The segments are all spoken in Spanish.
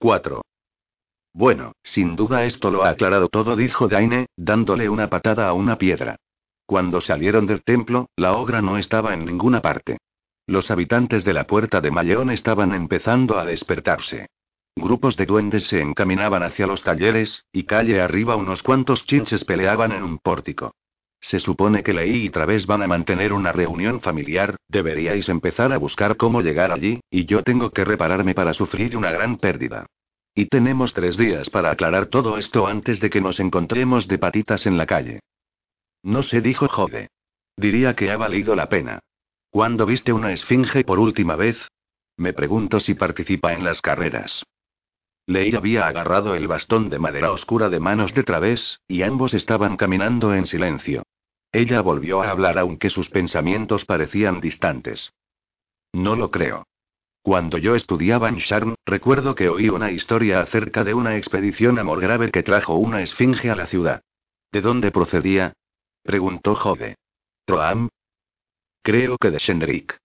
4. Bueno, sin duda esto lo ha aclarado todo, dijo Daine, dándole una patada a una piedra. Cuando salieron del templo, la ogra no estaba en ninguna parte. Los habitantes de la puerta de Mayón estaban empezando a despertarse. Grupos de duendes se encaminaban hacia los talleres, y calle arriba unos cuantos chinches peleaban en un pórtico. Se supone que Leí y Través van a mantener una reunión familiar, deberíais empezar a buscar cómo llegar allí, y yo tengo que repararme para sufrir una gran pérdida. Y tenemos tres días para aclarar todo esto antes de que nos encontremos de patitas en la calle. No sé, dijo Jode. Diría que ha valido la pena. ¿Cuándo viste una esfinge por última vez? Me pregunto si participa en las carreras. Leí había agarrado el bastón de madera oscura de manos de Través, y ambos estaban caminando en silencio. Ella volvió a hablar aunque sus pensamientos parecían distantes. No lo creo. Cuando yo estudiaba en Sharm, recuerdo que oí una historia acerca de una expedición a Morgrave que trajo una esfinge a la ciudad. ¿De dónde procedía? preguntó Jode. ¿Troam? Creo que de Shendrik.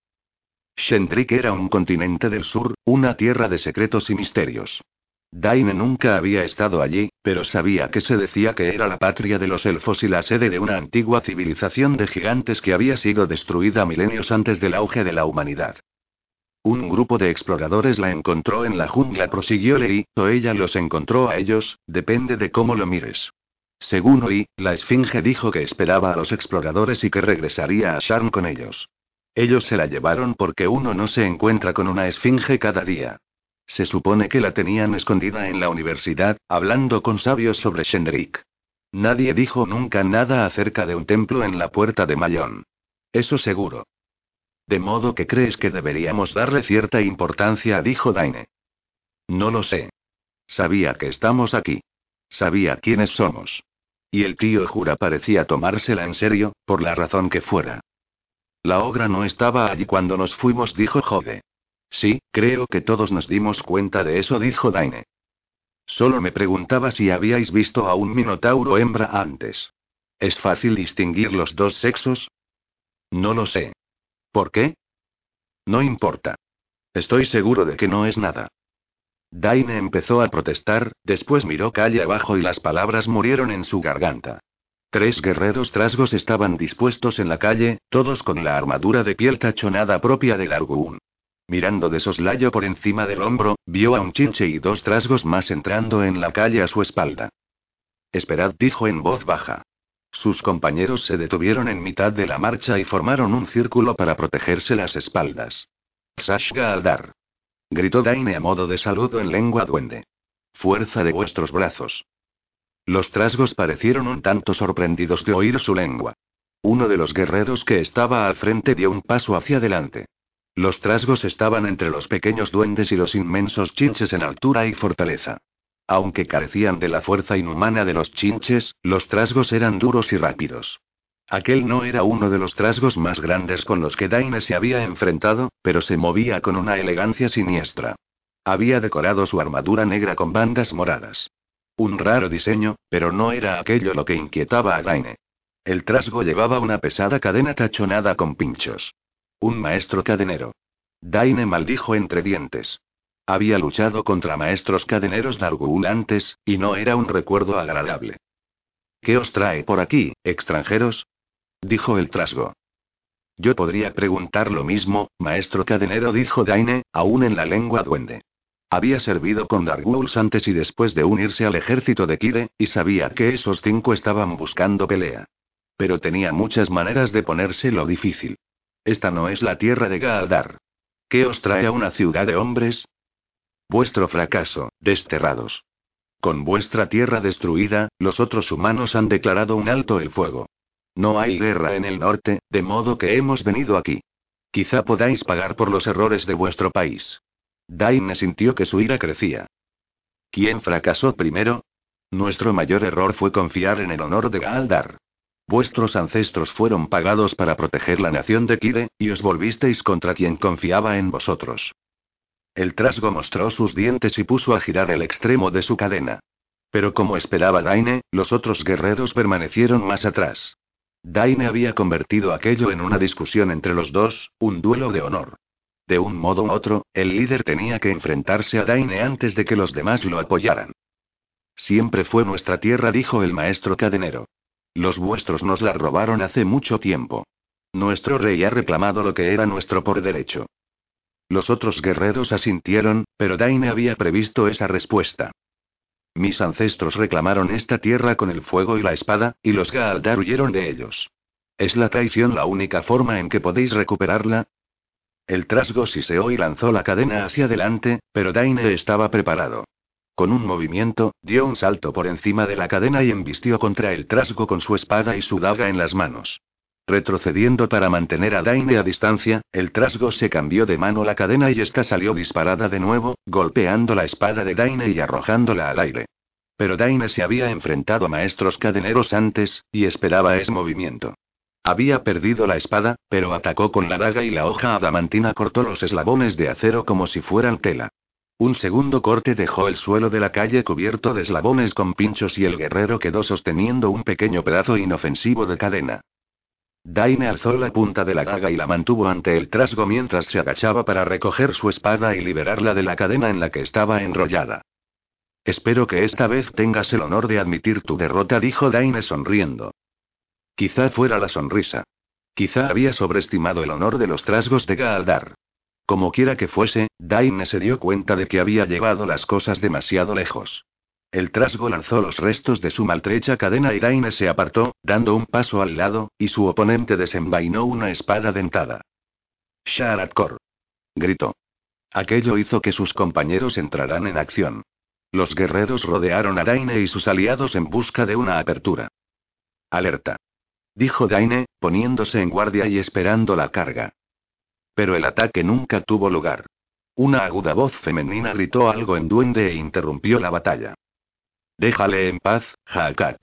Shendrik era un continente del sur, una tierra de secretos y misterios. Daine nunca había estado allí, pero sabía que se decía que era la patria de los elfos y la sede de una antigua civilización de gigantes que había sido destruida milenios antes del auge de la humanidad. Un grupo de exploradores la encontró en la jungla, prosiguió Lei, o ella los encontró a ellos, depende de cómo lo mires. Según oí, la esfinge dijo que esperaba a los exploradores y que regresaría a Sharn con ellos. Ellos se la llevaron porque uno no se encuentra con una esfinge cada día. Se supone que la tenían escondida en la universidad, hablando con sabios sobre Shendrik. Nadie dijo nunca nada acerca de un templo en la puerta de Mayón. Eso seguro. De modo que crees que deberíamos darle cierta importancia, dijo Daine. No lo sé. Sabía que estamos aquí. Sabía quiénes somos. Y el tío Jura parecía tomársela en serio, por la razón que fuera. La ogra no estaba allí cuando nos fuimos, dijo Jode. Sí, creo que todos nos dimos cuenta de eso, dijo Daine. Solo me preguntaba si habíais visto a un minotauro hembra antes. ¿Es fácil distinguir los dos sexos? No lo sé. ¿Por qué? No importa. Estoy seguro de que no es nada. Daine empezó a protestar, después miró calle abajo y las palabras murieron en su garganta. Tres guerreros trasgos estaban dispuestos en la calle, todos con la armadura de piel tachonada propia del Arguún. Mirando de soslayo por encima del hombro, vio a un chinche y dos trasgos más entrando en la calle a su espalda. Esperad, dijo en voz baja. Sus compañeros se detuvieron en mitad de la marcha y formaron un círculo para protegerse las espaldas. Sashga Aldar. Gritó Daine a modo de saludo en lengua duende. Fuerza de vuestros brazos. Los trasgos parecieron un tanto sorprendidos de oír su lengua. Uno de los guerreros que estaba al frente dio un paso hacia adelante. Los trasgos estaban entre los pequeños duendes y los inmensos chinches en altura y fortaleza. Aunque carecían de la fuerza inhumana de los chinches, los trasgos eran duros y rápidos. Aquel no era uno de los trasgos más grandes con los que Daine se había enfrentado, pero se movía con una elegancia siniestra. Había decorado su armadura negra con bandas moradas. Un raro diseño, pero no era aquello lo que inquietaba a Daine. El trasgo llevaba una pesada cadena tachonada con pinchos. Un maestro cadenero. Daine maldijo entre dientes. Había luchado contra maestros cadeneros Nargul antes, y no era un recuerdo agradable. ¿Qué os trae por aquí, extranjeros? dijo el trasgo. Yo podría preguntar lo mismo, maestro cadenero, dijo Daine, aún en la lengua duende. Había servido con Darguls antes y después de unirse al ejército de Kire, y sabía que esos cinco estaban buscando pelea. Pero tenía muchas maneras de ponérselo difícil. Esta no es la tierra de Gaaldar. ¿Qué os trae a una ciudad de hombres? Vuestro fracaso, desterrados. Con vuestra tierra destruida, los otros humanos han declarado un alto el fuego. No hay guerra en el norte, de modo que hemos venido aquí. Quizá podáis pagar por los errores de vuestro país. Daine sintió que su ira crecía. ¿Quién fracasó primero? Nuestro mayor error fue confiar en el honor de Gaaldar. Vuestros ancestros fueron pagados para proteger la nación de Kide, y os volvisteis contra quien confiaba en vosotros. El trasgo mostró sus dientes y puso a girar el extremo de su cadena. Pero como esperaba Daine, los otros guerreros permanecieron más atrás. Daine había convertido aquello en una discusión entre los dos, un duelo de honor. De un modo u otro, el líder tenía que enfrentarse a Daine antes de que los demás lo apoyaran. Siempre fue nuestra tierra, dijo el maestro cadenero. Los vuestros nos la robaron hace mucho tiempo. Nuestro rey ha reclamado lo que era nuestro por derecho. Los otros guerreros asintieron, pero Daine había previsto esa respuesta. Mis ancestros reclamaron esta tierra con el fuego y la espada, y los Gaaldar huyeron de ellos. ¿Es la traición la única forma en que podéis recuperarla? El trasgo siseó y lanzó la cadena hacia adelante, pero Daine estaba preparado. Con un movimiento, dio un salto por encima de la cadena y embistió contra el trasgo con su espada y su daga en las manos. Retrocediendo para mantener a Daine a distancia, el trasgo se cambió de mano la cadena y esta salió disparada de nuevo, golpeando la espada de Daine y arrojándola al aire. Pero Daine se había enfrentado a maestros cadeneros antes, y esperaba ese movimiento. Había perdido la espada, pero atacó con la daga y la hoja adamantina cortó los eslabones de acero como si fueran tela. Un segundo corte dejó el suelo de la calle cubierto de eslabones con pinchos y el guerrero quedó sosteniendo un pequeño pedazo inofensivo de cadena. Daine alzó la punta de la daga y la mantuvo ante el trasgo mientras se agachaba para recoger su espada y liberarla de la cadena en la que estaba enrollada. Espero que esta vez tengas el honor de admitir tu derrota, dijo Daine sonriendo. Quizá fuera la sonrisa. Quizá había sobreestimado el honor de los trasgos de Gaaldar. Como quiera que fuese, Daine se dio cuenta de que había llevado las cosas demasiado lejos. El trasgo lanzó los restos de su maltrecha cadena y Daine se apartó, dando un paso al lado, y su oponente desenvainó una espada dentada. Sharatkor. Gritó. Aquello hizo que sus compañeros entraran en acción. Los guerreros rodearon a Daine y sus aliados en busca de una apertura. Alerta. Dijo Daine, poniéndose en guardia y esperando la carga. Pero el ataque nunca tuvo lugar. Una aguda voz femenina gritó algo en duende e interrumpió la batalla. Déjale en paz, Haakat.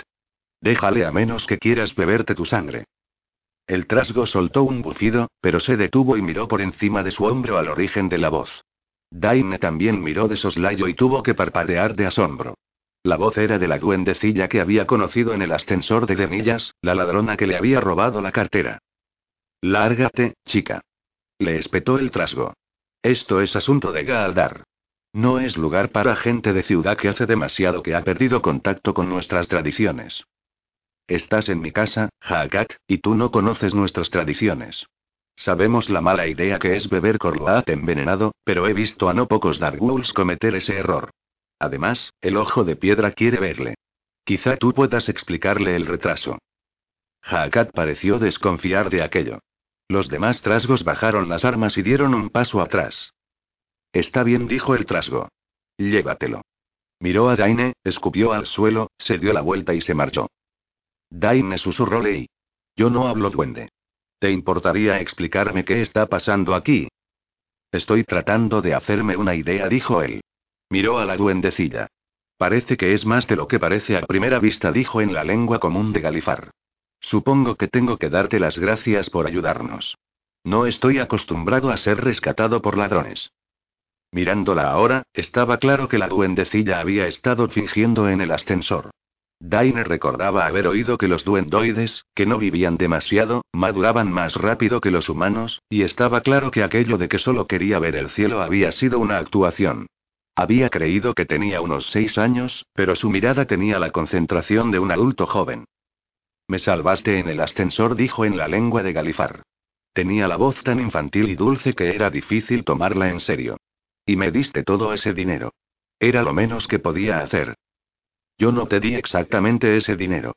Déjale a menos que quieras beberte tu sangre. El trasgo soltó un bufido, pero se detuvo y miró por encima de su hombro al origen de la voz. Daine también miró de soslayo y tuvo que parpadear de asombro. La voz era de la duendecilla que había conocido en el ascensor de Denillas, la ladrona que le había robado la cartera. Lárgate, chica. Le espetó el trasgo. Esto es asunto de Gaaldar. No es lugar para gente de ciudad que hace demasiado que ha perdido contacto con nuestras tradiciones. Estás en mi casa, Haakat, y tú no conoces nuestras tradiciones. Sabemos la mala idea que es beber Corloat envenenado, pero he visto a no pocos Dark cometer ese error. Además, el ojo de piedra quiere verle. Quizá tú puedas explicarle el retraso. Haakat pareció desconfiar de aquello. Los demás trasgos bajaron las armas y dieron un paso atrás. Está bien, dijo el trasgo. Llévatelo. Miró a Daine, escupió al suelo, se dio la vuelta y se marchó. Daine susurró Lei. Yo no hablo duende. ¿Te importaría explicarme qué está pasando aquí? Estoy tratando de hacerme una idea, dijo él. Miró a la duendecilla. Parece que es más de lo que parece a primera vista, dijo en la lengua común de Galifar. Supongo que tengo que darte las gracias por ayudarnos. No estoy acostumbrado a ser rescatado por ladrones. Mirándola ahora, estaba claro que la duendecilla había estado fingiendo en el ascensor. Daine recordaba haber oído que los duendoides, que no vivían demasiado, maduraban más rápido que los humanos, y estaba claro que aquello de que solo quería ver el cielo había sido una actuación. Había creído que tenía unos seis años, pero su mirada tenía la concentración de un adulto joven. Me salvaste en el ascensor, dijo en la lengua de Galifar. Tenía la voz tan infantil y dulce que era difícil tomarla en serio. Y me diste todo ese dinero. Era lo menos que podía hacer. Yo no te di exactamente ese dinero.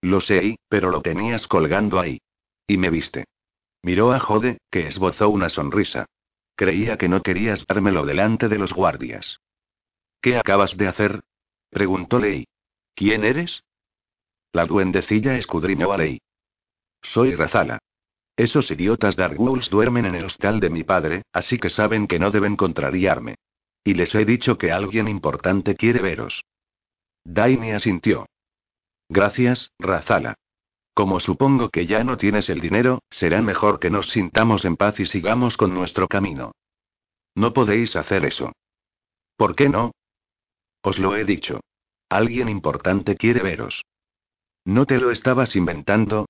Lo sé, pero lo tenías colgando ahí. Y me viste. Miró a Jode, que esbozó una sonrisa. Creía que no querías dármelo delante de los guardias. ¿Qué acabas de hacer? preguntó Lei. ¿Quién eres? La duendecilla escudriñó a Lei. Soy Razala. Esos idiotas Dark duermen en el hostal de mi padre, así que saben que no deben contrariarme. Y les he dicho que alguien importante quiere veros. Daini asintió. Gracias, Razala. Como supongo que ya no tienes el dinero, será mejor que nos sintamos en paz y sigamos con nuestro camino. No podéis hacer eso. ¿Por qué no? Os lo he dicho. Alguien importante quiere veros. ¿No te lo estabas inventando?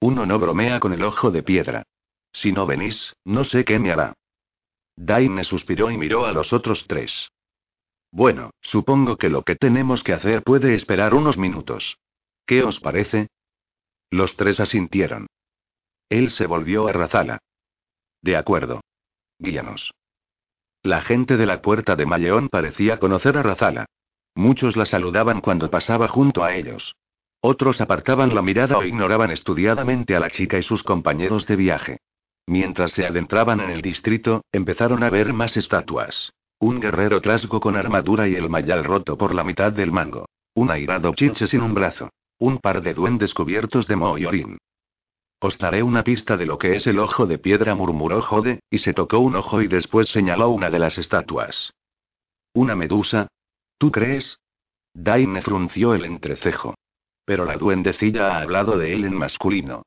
Uno no bromea con el ojo de piedra. Si no venís, no sé qué me hará. Daine suspiró y miró a los otros tres. Bueno, supongo que lo que tenemos que hacer puede esperar unos minutos. ¿Qué os parece? Los tres asintieron. Él se volvió a Razala. De acuerdo. Guíanos. La gente de la puerta de Malleón parecía conocer a Razala. Muchos la saludaban cuando pasaba junto a ellos. Otros apartaban la mirada o ignoraban estudiadamente a la chica y sus compañeros de viaje. Mientras se adentraban en el distrito, empezaron a ver más estatuas. Un guerrero trasgo con armadura y el mayal roto por la mitad del mango. Un airado chinche sin un brazo. Un par de duendes cubiertos de moho y orín. Os daré una pista de lo que es el ojo de piedra, murmuró Jode, y se tocó un ojo y después señaló una de las estatuas. ¿Una medusa? ¿Tú crees? Daine frunció el entrecejo. Pero la duendecilla ha hablado de él en masculino.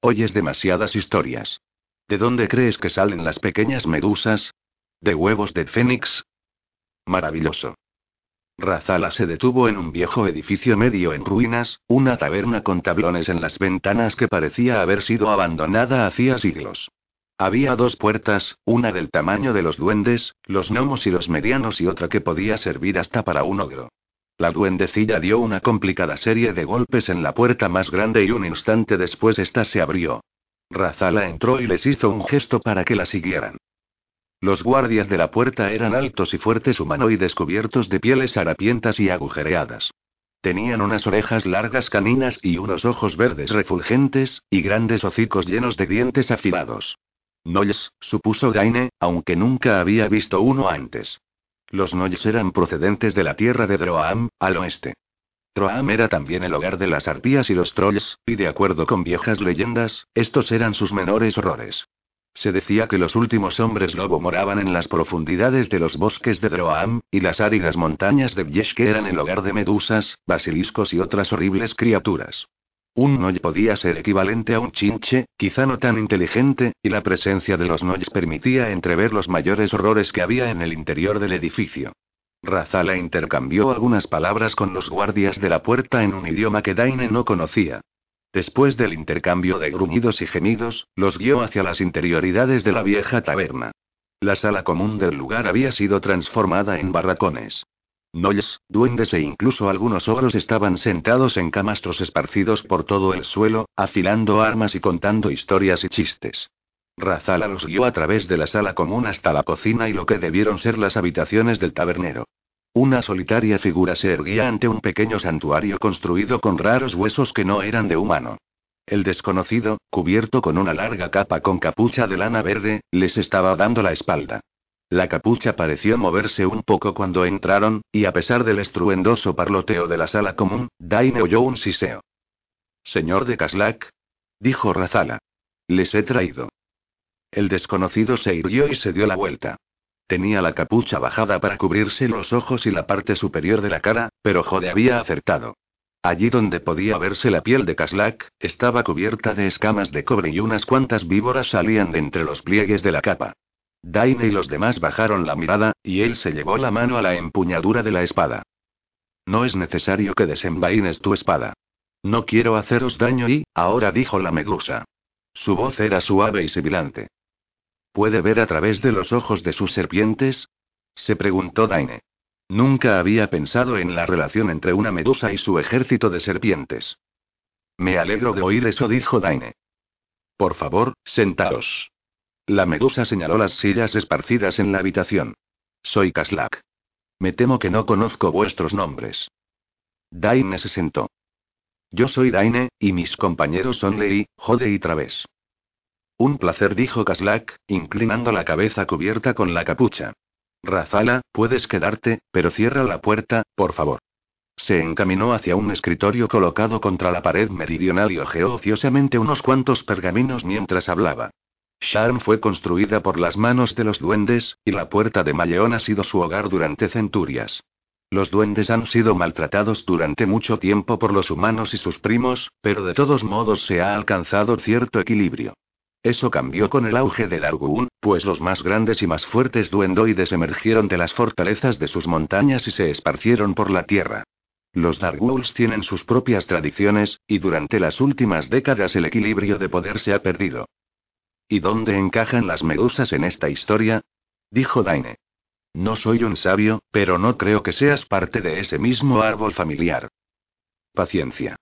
Oyes demasiadas historias. ¿De dónde crees que salen las pequeñas medusas? ¿De huevos de fénix? Maravilloso. Razala se detuvo en un viejo edificio medio en ruinas, una taberna con tablones en las ventanas que parecía haber sido abandonada hacía siglos. Había dos puertas, una del tamaño de los duendes, los gnomos y los medianos y otra que podía servir hasta para un ogro. La duendecilla dio una complicada serie de golpes en la puerta más grande y un instante después ésta se abrió. Razala entró y les hizo un gesto para que la siguieran. Los guardias de la puerta eran altos y fuertes humanoides cubiertos de pieles harapientas y agujereadas. Tenían unas orejas largas caninas y unos ojos verdes refulgentes, y grandes hocicos llenos de dientes afilados. Noyes, supuso Gaine, aunque nunca había visto uno antes. Los Noyes eran procedentes de la tierra de Droam, al oeste. Troam era también el hogar de las arpías y los trolls, y de acuerdo con viejas leyendas, estos eran sus menores horrores. Se decía que los últimos hombres lobo moraban en las profundidades de los bosques de Droam, y las áridas montañas de Vyeske eran el hogar de medusas, basiliscos y otras horribles criaturas. Un Noy podía ser equivalente a un chinche, quizá no tan inteligente, y la presencia de los Noyes permitía entrever los mayores horrores que había en el interior del edificio. Razala intercambió algunas palabras con los guardias de la puerta en un idioma que Daine no conocía. Después del intercambio de gruñidos y gemidos, los guió hacia las interioridades de la vieja taberna. La sala común del lugar había sido transformada en barracones. Noyes, duendes e incluso algunos ogros estaban sentados en camastros esparcidos por todo el suelo, afilando armas y contando historias y chistes. Razala los guió a través de la sala común hasta la cocina y lo que debieron ser las habitaciones del tabernero. Una solitaria figura se erguía ante un pequeño santuario construido con raros huesos que no eran de humano. El desconocido, cubierto con una larga capa con capucha de lana verde, les estaba dando la espalda. La capucha pareció moverse un poco cuando entraron, y a pesar del estruendoso parloteo de la sala común, Daine oyó un siseo. Señor de Kaslak, dijo Razala. Les he traído. El desconocido se irguió y se dio la vuelta. Tenía la capucha bajada para cubrirse los ojos y la parte superior de la cara, pero Jode había acertado. Allí donde podía verse la piel de Kaslak, estaba cubierta de escamas de cobre y unas cuantas víboras salían de entre los pliegues de la capa. Daine y los demás bajaron la mirada, y él se llevó la mano a la empuñadura de la espada. No es necesario que desenvaines tu espada. No quiero haceros daño y, ahora dijo la medusa. Su voz era suave y sibilante. ¿Puede ver a través de los ojos de sus serpientes? Se preguntó Daine. Nunca había pensado en la relación entre una medusa y su ejército de serpientes. Me alegro de oír eso, dijo Daine. Por favor, sentaos. La medusa señaló las sillas esparcidas en la habitación. Soy Kaslak. Me temo que no conozco vuestros nombres. Daine se sentó. Yo soy Daine, y mis compañeros son Lei, Jode y Traves. Un placer, dijo Kaslak, inclinando la cabeza cubierta con la capucha. Razala, puedes quedarte, pero cierra la puerta, por favor. Se encaminó hacia un escritorio colocado contra la pared meridional y hojeó ociosamente unos cuantos pergaminos mientras hablaba. Sharm fue construida por las manos de los duendes, y la puerta de Malleón ha sido su hogar durante centurias. Los duendes han sido maltratados durante mucho tiempo por los humanos y sus primos, pero de todos modos se ha alcanzado cierto equilibrio. Eso cambió con el auge del Arguun, pues los más grandes y más fuertes duendoides emergieron de las fortalezas de sus montañas y se esparcieron por la tierra. Los Darkwolves tienen sus propias tradiciones, y durante las últimas décadas el equilibrio de poder se ha perdido. ¿Y dónde encajan las medusas en esta historia? dijo Daine. No soy un sabio, pero no creo que seas parte de ese mismo árbol familiar. Paciencia.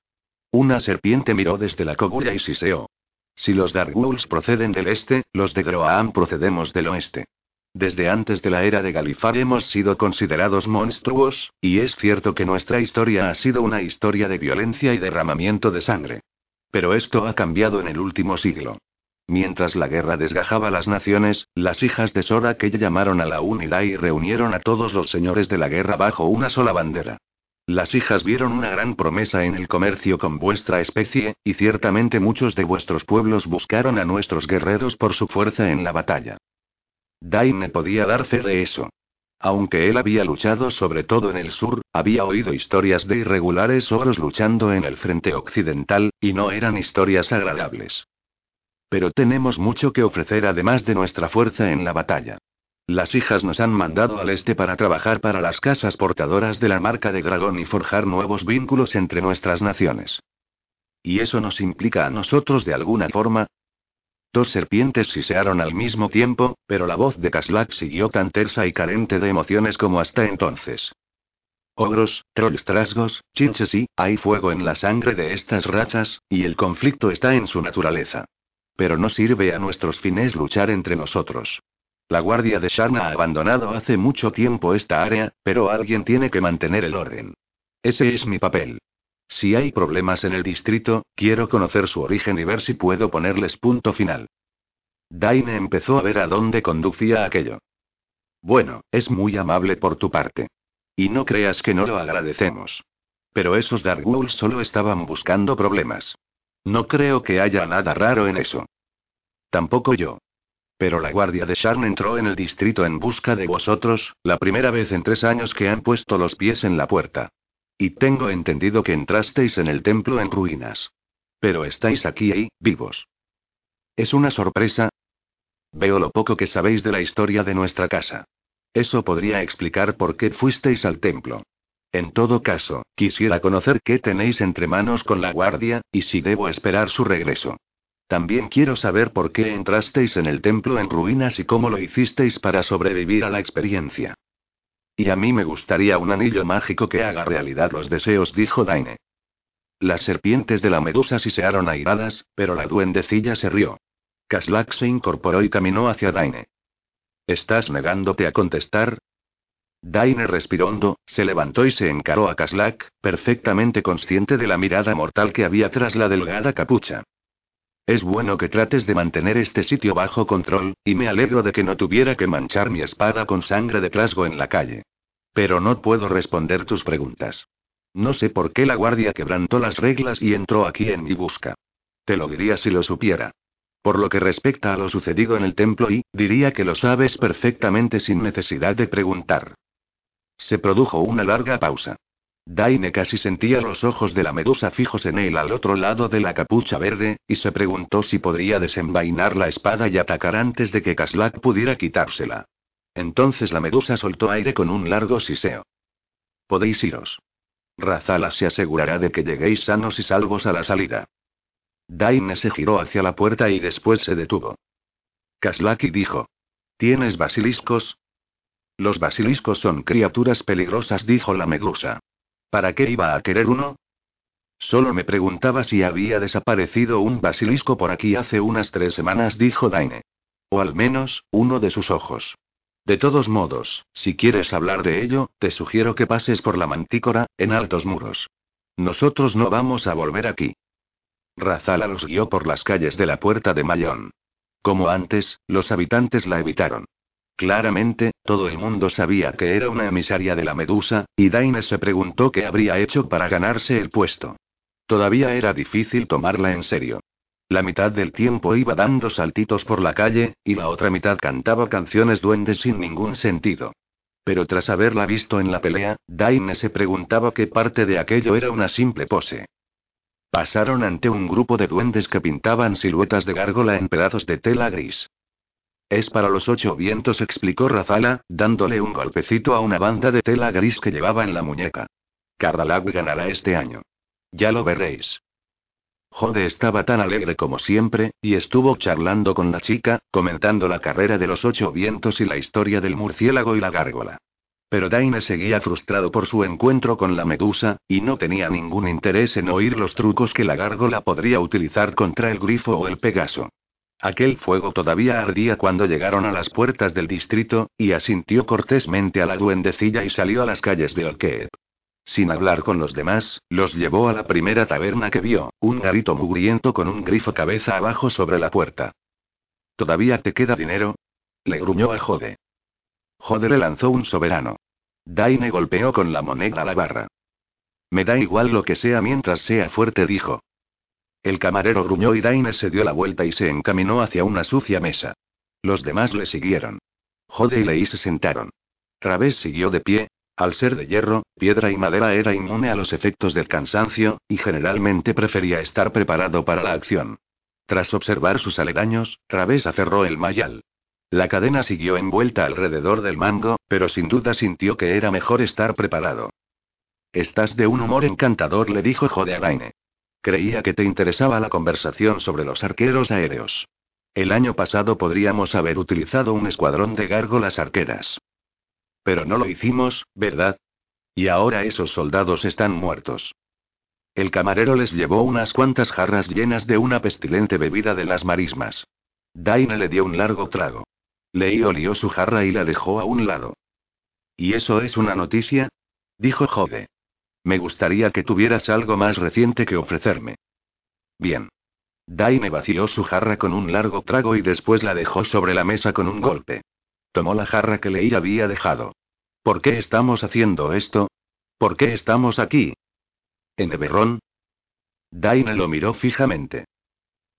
Una serpiente miró desde la cogulla y siseó. Si los Darkwolves proceden del este, los de Groaam procedemos del oeste. Desde antes de la era de Galifar hemos sido considerados monstruos, y es cierto que nuestra historia ha sido una historia de violencia y derramamiento de sangre. Pero esto ha cambiado en el último siglo. Mientras la guerra desgajaba las naciones, las hijas de Sora que llamaron a la unidad y reunieron a todos los señores de la guerra bajo una sola bandera. Las hijas vieron una gran promesa en el comercio con vuestra especie, y ciertamente muchos de vuestros pueblos buscaron a nuestros guerreros por su fuerza en la batalla. Daine podía dar fe de eso. Aunque él había luchado sobre todo en el sur, había oído historias de irregulares ogros luchando en el frente occidental, y no eran historias agradables. Pero tenemos mucho que ofrecer además de nuestra fuerza en la batalla. Las hijas nos han mandado al este para trabajar para las casas portadoras de la marca de dragón y forjar nuevos vínculos entre nuestras naciones. ¿Y eso nos implica a nosotros de alguna forma? Dos serpientes sisearon al mismo tiempo, pero la voz de Kaslak siguió tan tersa y carente de emociones como hasta entonces. Ogros, trolls trasgos, chinches y, hay fuego en la sangre de estas rachas, y el conflicto está en su naturaleza. Pero no sirve a nuestros fines luchar entre nosotros. La guardia de Sharna ha abandonado hace mucho tiempo esta área, pero alguien tiene que mantener el orden. Ese es mi papel. Si hay problemas en el distrito, quiero conocer su origen y ver si puedo ponerles punto final. Daine empezó a ver a dónde conducía aquello. Bueno, es muy amable por tu parte. Y no creas que no lo agradecemos. Pero esos Darkwolves solo estaban buscando problemas. No creo que haya nada raro en eso. Tampoco yo. Pero la guardia de Sharn entró en el distrito en busca de vosotros, la primera vez en tres años que han puesto los pies en la puerta. Y tengo entendido que entrasteis en el templo en ruinas. Pero estáis aquí y, vivos. ¿Es una sorpresa? Veo lo poco que sabéis de la historia de nuestra casa. Eso podría explicar por qué fuisteis al templo. En todo caso, quisiera conocer qué tenéis entre manos con la guardia, y si debo esperar su regreso. También quiero saber por qué entrasteis en el templo en ruinas y cómo lo hicisteis para sobrevivir a la experiencia. Y a mí me gustaría un anillo mágico que haga realidad los deseos, dijo Daine. Las serpientes de la medusa sisearon airadas, pero la duendecilla se rió. Kaslak se incorporó y caminó hacia Daine. ¿Estás negándote a contestar? Daine respiró se levantó y se encaró a Kaslak, perfectamente consciente de la mirada mortal que había tras la delgada capucha. Es bueno que trates de mantener este sitio bajo control, y me alegro de que no tuviera que manchar mi espada con sangre de trasgo en la calle. Pero no puedo responder tus preguntas. No sé por qué la guardia quebrantó las reglas y entró aquí en mi busca. Te lo diría si lo supiera. Por lo que respecta a lo sucedido en el templo y, diría que lo sabes perfectamente sin necesidad de preguntar. Se produjo una larga pausa. Daine casi sentía los ojos de la medusa fijos en él al otro lado de la capucha verde, y se preguntó si podría desenvainar la espada y atacar antes de que Kaslak pudiera quitársela. Entonces la medusa soltó aire con un largo siseo. Podéis iros. Razala se asegurará de que lleguéis sanos y salvos a la salida. Daine se giró hacia la puerta y después se detuvo. Kaslaki dijo. ¿Tienes basiliscos? Los basiliscos son criaturas peligrosas, dijo la medusa. ¿Para qué iba a querer uno? Solo me preguntaba si había desaparecido un basilisco por aquí hace unas tres semanas, dijo Daine. O al menos, uno de sus ojos. De todos modos, si quieres hablar de ello, te sugiero que pases por la mantícora, en altos muros. Nosotros no vamos a volver aquí. Razala los guió por las calles de la puerta de Mayón. Como antes, los habitantes la evitaron. Claramente, todo el mundo sabía que era una emisaria de la medusa, y Daine se preguntó qué habría hecho para ganarse el puesto. Todavía era difícil tomarla en serio. La mitad del tiempo iba dando saltitos por la calle, y la otra mitad cantaba canciones duendes sin ningún sentido. Pero tras haberla visto en la pelea, Daine se preguntaba qué parte de aquello era una simple pose. Pasaron ante un grupo de duendes que pintaban siluetas de gárgola en pedazos de tela gris. Es para los ocho vientos, explicó Razala, dándole un golpecito a una banda de tela gris que llevaba en la muñeca. Cardalag ganará este año. Ya lo veréis. Jode estaba tan alegre como siempre, y estuvo charlando con la chica, comentando la carrera de los ocho vientos y la historia del murciélago y la gárgola. Pero Daine seguía frustrado por su encuentro con la medusa, y no tenía ningún interés en oír los trucos que la gárgola podría utilizar contra el grifo o el pegaso. Aquel fuego todavía ardía cuando llegaron a las puertas del distrito, y asintió cortésmente a la duendecilla y salió a las calles de Orqueet. Sin hablar con los demás, los llevó a la primera taberna que vio, un garito mugriento con un grifo cabeza abajo sobre la puerta. ¿Todavía te queda dinero? Le gruñó a Jode. Jode le lanzó un soberano. Daine golpeó con la moneda la barra. Me da igual lo que sea mientras sea fuerte, dijo. El camarero gruñó y Daine se dio la vuelta y se encaminó hacia una sucia mesa. Los demás le siguieron. Jode y Lei se sentaron. Través siguió de pie, al ser de hierro, piedra y madera era inmune a los efectos del cansancio, y generalmente prefería estar preparado para la acción. Tras observar sus aledaños, Través aferró el mayal. La cadena siguió envuelta alrededor del mango, pero sin duda sintió que era mejor estar preparado. Estás de un humor encantador, le dijo Jode a Raine. Creía que te interesaba la conversación sobre los arqueros aéreos. El año pasado podríamos haber utilizado un escuadrón de gárgolas arqueras. Pero no lo hicimos, ¿verdad? Y ahora esos soldados están muertos. El camarero les llevó unas cuantas jarras llenas de una pestilente bebida de las marismas. Daine le dio un largo trago. Lei olió su jarra y la dejó a un lado. ¿Y eso es una noticia? dijo Jode. Me gustaría que tuvieras algo más reciente que ofrecerme. Bien. Daine vació su jarra con un largo trago y después la dejó sobre la mesa con un golpe. Tomó la jarra que Leí había dejado. ¿Por qué estamos haciendo esto? ¿Por qué estamos aquí? ¿En Eberron? Daine lo miró fijamente.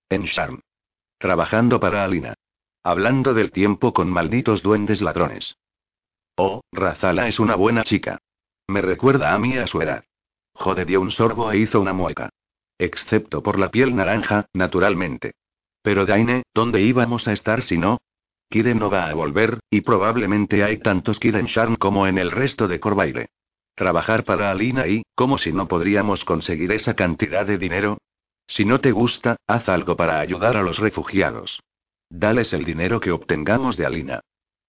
En Sharm. Trabajando para Alina. Hablando del tiempo con malditos duendes ladrones. Oh, Razala es una buena chica. Me recuerda a mí a su edad. Jode dio un sorbo e hizo una mueca. Excepto por la piel naranja, naturalmente. Pero Daine, ¿dónde íbamos a estar si no? Kiden no va a volver, y probablemente hay tantos Kiden Sharn como en el resto de Corvaire. Trabajar para Alina y, como si no podríamos conseguir esa cantidad de dinero. Si no te gusta, haz algo para ayudar a los refugiados. Dales el dinero que obtengamos de Alina.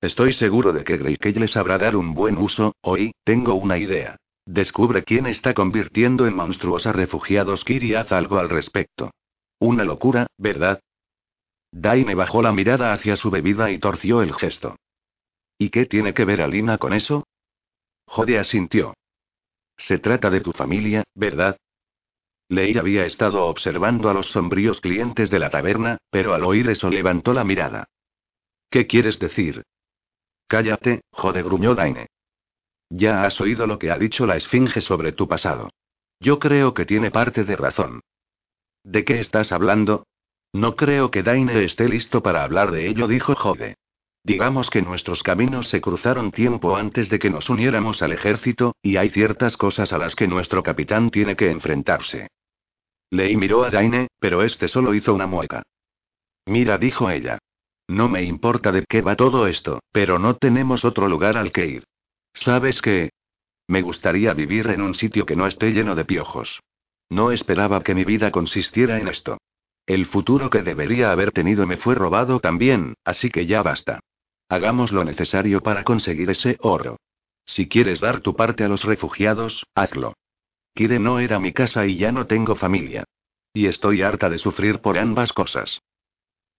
Estoy seguro de que Greykey les sabrá dar un buen uso, hoy, tengo una idea. Descubre quién está convirtiendo en monstruos refugiados Kiri y haz algo al respecto. Una locura, ¿verdad? Daime bajó la mirada hacia su bebida y torció el gesto. ¿Y qué tiene que ver Alina con eso? Jode asintió. Se trata de tu familia, ¿verdad? Lei había estado observando a los sombríos clientes de la taberna, pero al oír eso levantó la mirada. ¿Qué quieres decir? Cállate, jode gruñó Daine. Ya has oído lo que ha dicho la esfinge sobre tu pasado. Yo creo que tiene parte de razón. ¿De qué estás hablando? No creo que Daine esté listo para hablar de ello, dijo Jode. Digamos que nuestros caminos se cruzaron tiempo antes de que nos uniéramos al ejército, y hay ciertas cosas a las que nuestro capitán tiene que enfrentarse. Lei miró a Daine, pero este solo hizo una mueca. Mira, dijo ella. No me importa de qué va todo esto, pero no tenemos otro lugar al que ir. ¿Sabes qué? Me gustaría vivir en un sitio que no esté lleno de piojos. No esperaba que mi vida consistiera en esto. El futuro que debería haber tenido me fue robado también, así que ya basta. Hagamos lo necesario para conseguir ese oro. Si quieres dar tu parte a los refugiados, hazlo. Kire no era mi casa y ya no tengo familia. Y estoy harta de sufrir por ambas cosas.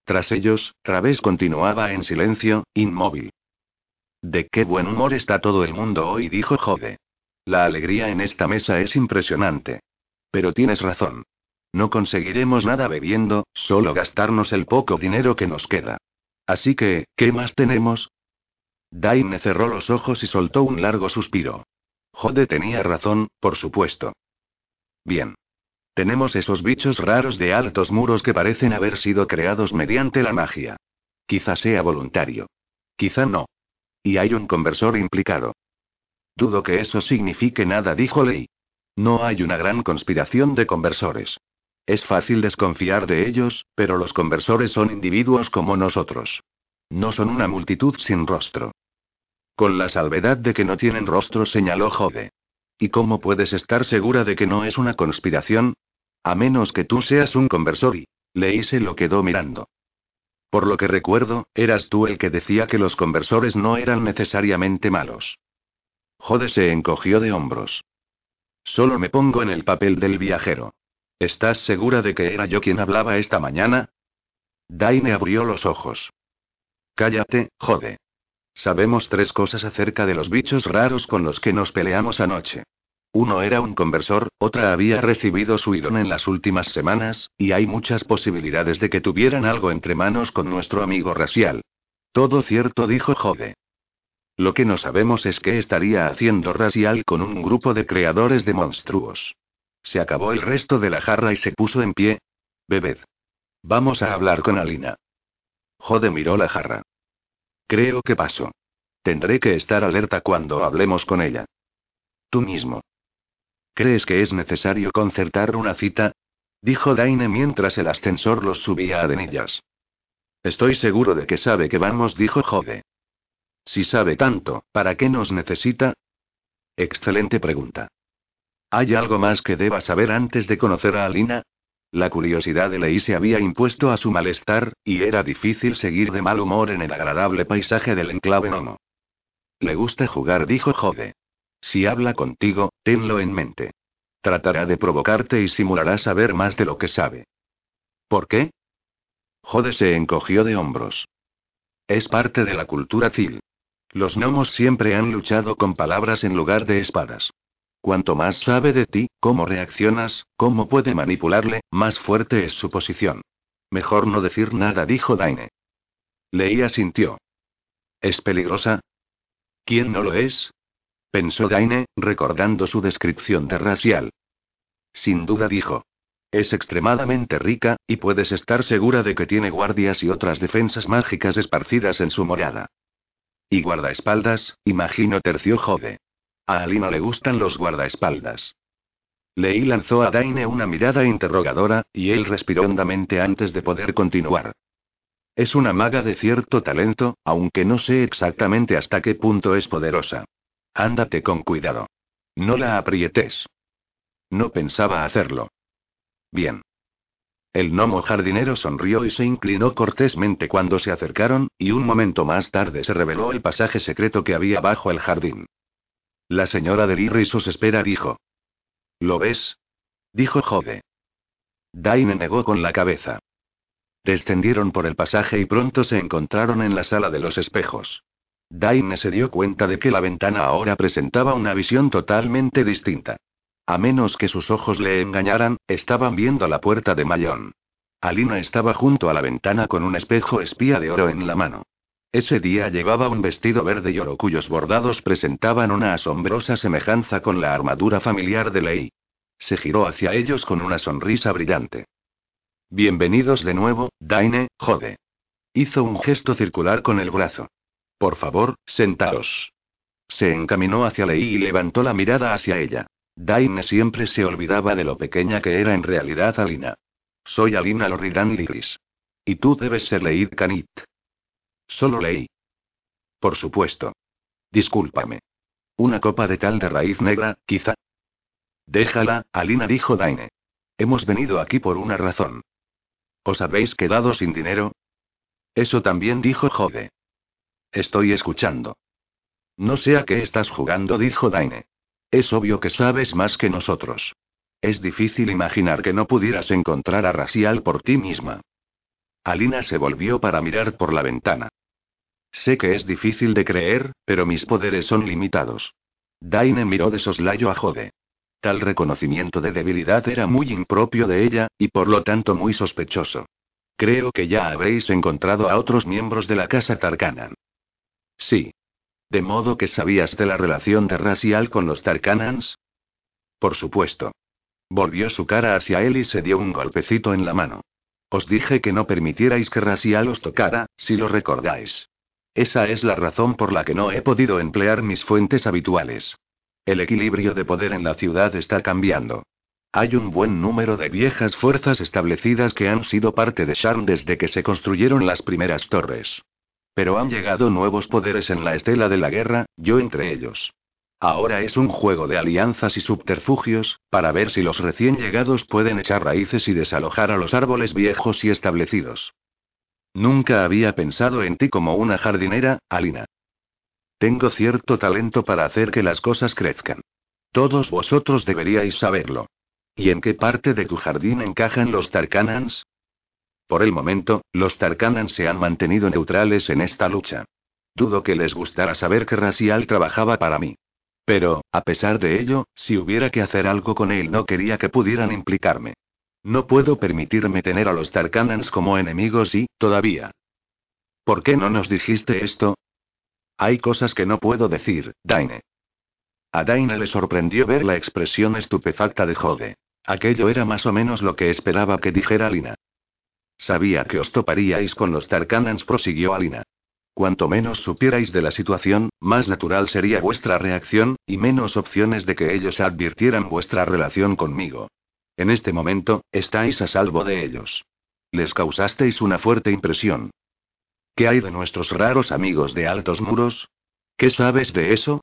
Tras ellos, Traves continuaba en silencio, inmóvil. De qué buen humor está todo el mundo hoy, dijo Jode. La alegría en esta mesa es impresionante. Pero tienes razón. No conseguiremos nada bebiendo, solo gastarnos el poco dinero que nos queda. Así que, ¿qué más tenemos? Daine cerró los ojos y soltó un largo suspiro. Jode tenía razón, por supuesto. Bien. Tenemos esos bichos raros de altos muros que parecen haber sido creados mediante la magia. Quizá sea voluntario. Quizá no. Y hay un conversor implicado. Dudo que eso signifique nada, dijo Lei. No hay una gran conspiración de conversores. Es fácil desconfiar de ellos, pero los conversores son individuos como nosotros. No son una multitud sin rostro. Con la salvedad de que no tienen rostro, señaló Jode. ¿Y cómo puedes estar segura de que no es una conspiración? A menos que tú seas un conversor y... Lei se lo quedó mirando. Por lo que recuerdo, eras tú el que decía que los conversores no eran necesariamente malos. Jode se encogió de hombros. Solo me pongo en el papel del viajero. ¿Estás segura de que era yo quien hablaba esta mañana? Daine abrió los ojos. Cállate, jode. Sabemos tres cosas acerca de los bichos raros con los que nos peleamos anoche. Uno era un conversor, otra había recibido su idón en las últimas semanas, y hay muchas posibilidades de que tuvieran algo entre manos con nuestro amigo racial. Todo cierto, dijo Jode. Lo que no sabemos es qué estaría haciendo Racial con un grupo de creadores de monstruos. Se acabó el resto de la jarra y se puso en pie. Bebed. Vamos a hablar con Alina. Jode miró la jarra. Creo que paso. Tendré que estar alerta cuando hablemos con ella. Tú mismo. ¿Crees que es necesario concertar una cita? Dijo Daine mientras el ascensor los subía a denillas. Estoy seguro de que sabe que vamos, dijo Jode. Si sabe tanto, ¿para qué nos necesita? Excelente pregunta. ¿Hay algo más que deba saber antes de conocer a Alina? La curiosidad de Lei se había impuesto a su malestar, y era difícil seguir de mal humor en el agradable paisaje del enclave Nomo. Le gusta jugar, dijo Jode. Si habla contigo, tenlo en mente. Tratará de provocarte y simulará saber más de lo que sabe. ¿Por qué? Jode se encogió de hombros. Es parte de la cultura Zil. Los gnomos siempre han luchado con palabras en lugar de espadas. Cuanto más sabe de ti, cómo reaccionas, cómo puede manipularle, más fuerte es su posición. Mejor no decir nada, dijo Daine. Leía sintió. ¿Es peligrosa? ¿Quién no lo es? Pensó Daine, recordando su descripción de racial. Sin duda dijo. Es extremadamente rica, y puedes estar segura de que tiene guardias y otras defensas mágicas esparcidas en su morada. Y guardaespaldas, imagino terció Jode. A Alina le gustan los guardaespaldas. Lei lanzó a Daine una mirada interrogadora, y él respiró hondamente antes de poder continuar. Es una maga de cierto talento, aunque no sé exactamente hasta qué punto es poderosa. Ándate con cuidado. No la aprietes. No pensaba hacerlo. Bien. El gnomo jardinero sonrió y se inclinó cortésmente cuando se acercaron, y un momento más tarde se reveló el pasaje secreto que había bajo el jardín. La señora de Lirris os espera, dijo. ¿Lo ves? Dijo Jode. Daine negó con la cabeza. Descendieron por el pasaje y pronto se encontraron en la sala de los espejos. Daine se dio cuenta de que la ventana ahora presentaba una visión totalmente distinta. A menos que sus ojos le engañaran, estaban viendo la puerta de Mayón. Alina estaba junto a la ventana con un espejo espía de oro en la mano. Ese día llevaba un vestido verde y oro cuyos bordados presentaban una asombrosa semejanza con la armadura familiar de Lei. Se giró hacia ellos con una sonrisa brillante. Bienvenidos de nuevo, Daine, jode. Hizo un gesto circular con el brazo. Por favor, sentaos. Se encaminó hacia Lei y levantó la mirada hacia ella. Daine siempre se olvidaba de lo pequeña que era en realidad Alina. Soy Alina Loridan Liris. Y tú debes ser Leid Kanit. Solo leí. Por supuesto. Discúlpame. Una copa de tal de raíz negra, quizá. Déjala, Alina dijo Daine. Hemos venido aquí por una razón. ¿Os habéis quedado sin dinero? Eso también dijo Jode. Estoy escuchando. No sé a qué estás jugando, dijo Daine. Es obvio que sabes más que nosotros. Es difícil imaginar que no pudieras encontrar a Racial por ti misma. Alina se volvió para mirar por la ventana. Sé que es difícil de creer, pero mis poderes son limitados. Daine miró de soslayo a Jode. Tal reconocimiento de debilidad era muy impropio de ella, y por lo tanto muy sospechoso. Creo que ya habéis encontrado a otros miembros de la casa Tarkanan. Sí. ¿De modo que sabías de la relación de Racial con los Tarkanans? Por supuesto. Volvió su cara hacia él y se dio un golpecito en la mano. Os dije que no permitierais que Razial os tocara, si lo recordáis. Esa es la razón por la que no he podido emplear mis fuentes habituales. El equilibrio de poder en la ciudad está cambiando. Hay un buen número de viejas fuerzas establecidas que han sido parte de Sharn desde que se construyeron las primeras torres. Pero han llegado nuevos poderes en la estela de la guerra, yo entre ellos. Ahora es un juego de alianzas y subterfugios, para ver si los recién llegados pueden echar raíces y desalojar a los árboles viejos y establecidos. Nunca había pensado en ti como una jardinera, Alina. Tengo cierto talento para hacer que las cosas crezcan. Todos vosotros deberíais saberlo. ¿Y en qué parte de tu jardín encajan los Tarkanans? Por el momento, los Tarkanans se han mantenido neutrales en esta lucha. Dudo que les gustara saber que Razial trabajaba para mí. Pero, a pesar de ello, si hubiera que hacer algo con él no quería que pudieran implicarme. No puedo permitirme tener a los Tarkanans como enemigos y, todavía. ¿Por qué no nos dijiste esto? Hay cosas que no puedo decir, Daine. A Daine le sorprendió ver la expresión estupefacta de Jode. Aquello era más o menos lo que esperaba que dijera Lina. Sabía que os toparíais con los Tarkanans, prosiguió Alina. Cuanto menos supierais de la situación, más natural sería vuestra reacción, y menos opciones de que ellos advirtieran vuestra relación conmigo. En este momento, estáis a salvo de ellos. Les causasteis una fuerte impresión. ¿Qué hay de nuestros raros amigos de altos muros? ¿Qué sabes de eso?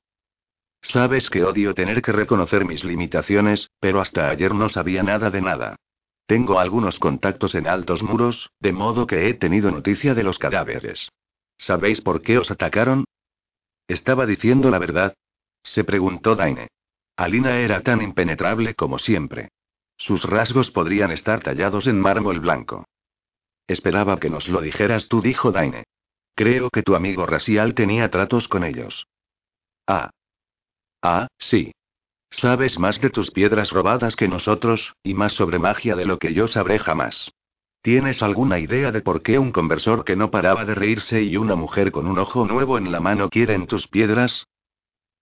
Sabes que odio tener que reconocer mis limitaciones, pero hasta ayer no sabía nada de nada. Tengo algunos contactos en altos muros, de modo que he tenido noticia de los cadáveres. ¿Sabéis por qué os atacaron? ¿Estaba diciendo la verdad? Se preguntó Daine. Alina era tan impenetrable como siempre. Sus rasgos podrían estar tallados en mármol blanco. Esperaba que nos lo dijeras tú, dijo Daine. Creo que tu amigo Racial tenía tratos con ellos. Ah, Ah, sí. Sabes más de tus piedras robadas que nosotros, y más sobre magia de lo que yo sabré jamás. ¿Tienes alguna idea de por qué un conversor que no paraba de reírse y una mujer con un ojo nuevo en la mano quieren tus piedras?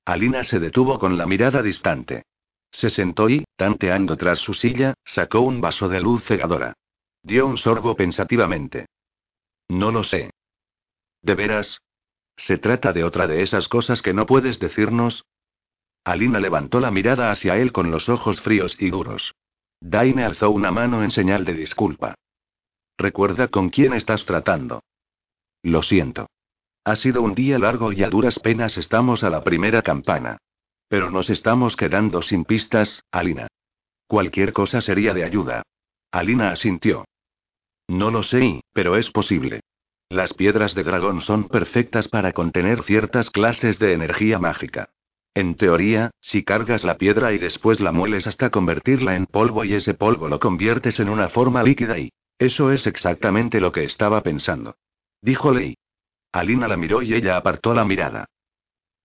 Alina se detuvo con la mirada distante. Se sentó y, tanteando tras su silla, sacó un vaso de luz cegadora. Dio un sorbo pensativamente. No lo sé. ¿De veras? ¿Se trata de otra de esas cosas que no puedes decirnos? Alina levantó la mirada hacia él con los ojos fríos y duros. Daine alzó una mano en señal de disculpa. Recuerda con quién estás tratando. Lo siento. Ha sido un día largo y a duras penas estamos a la primera campana. Pero nos estamos quedando sin pistas, Alina. Cualquier cosa sería de ayuda. Alina asintió. No lo sé, pero es posible. Las piedras de dragón son perfectas para contener ciertas clases de energía mágica. En teoría, si cargas la piedra y después la mueles hasta convertirla en polvo y ese polvo lo conviertes en una forma líquida y... Eso es exactamente lo que estaba pensando. Dijo Lei. Alina la miró y ella apartó la mirada.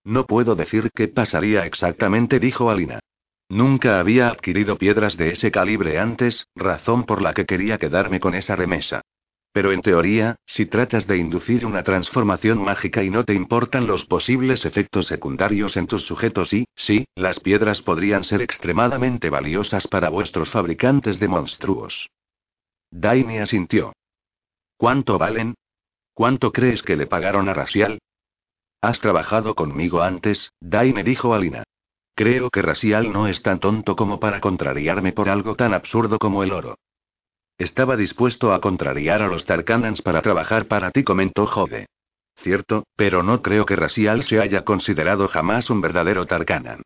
No puedo decir qué pasaría exactamente, dijo Alina. Nunca había adquirido piedras de ese calibre antes, razón por la que quería quedarme con esa remesa. Pero en teoría, si tratas de inducir una transformación mágica y no te importan los posibles efectos secundarios en tus sujetos y, sí, las piedras podrían ser extremadamente valiosas para vuestros fabricantes de monstruos. Daine asintió. ¿Cuánto valen? ¿Cuánto crees que le pagaron a Racial? Has trabajado conmigo antes, Daine dijo a Lina. Creo que Racial no es tan tonto como para contrariarme por algo tan absurdo como el oro. Estaba dispuesto a contrariar a los Tarkanans para trabajar para ti, comentó Jode. Cierto, pero no creo que Razial se haya considerado jamás un verdadero Tarkanan.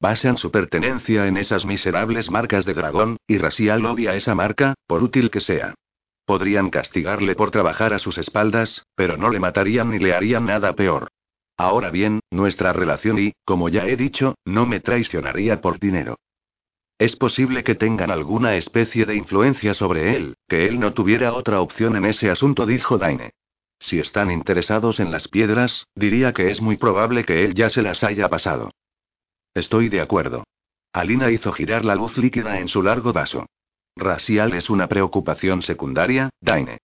Basan su pertenencia en esas miserables marcas de dragón, y Razial odia esa marca, por útil que sea. Podrían castigarle por trabajar a sus espaldas, pero no le matarían ni le harían nada peor. Ahora bien, nuestra relación y, como ya he dicho, no me traicionaría por dinero. Es posible que tengan alguna especie de influencia sobre él, que él no tuviera otra opción en ese asunto, dijo Daine. Si están interesados en las piedras, diría que es muy probable que él ya se las haya pasado. Estoy de acuerdo. Alina hizo girar la luz líquida en su largo vaso. Racial es una preocupación secundaria, Daine.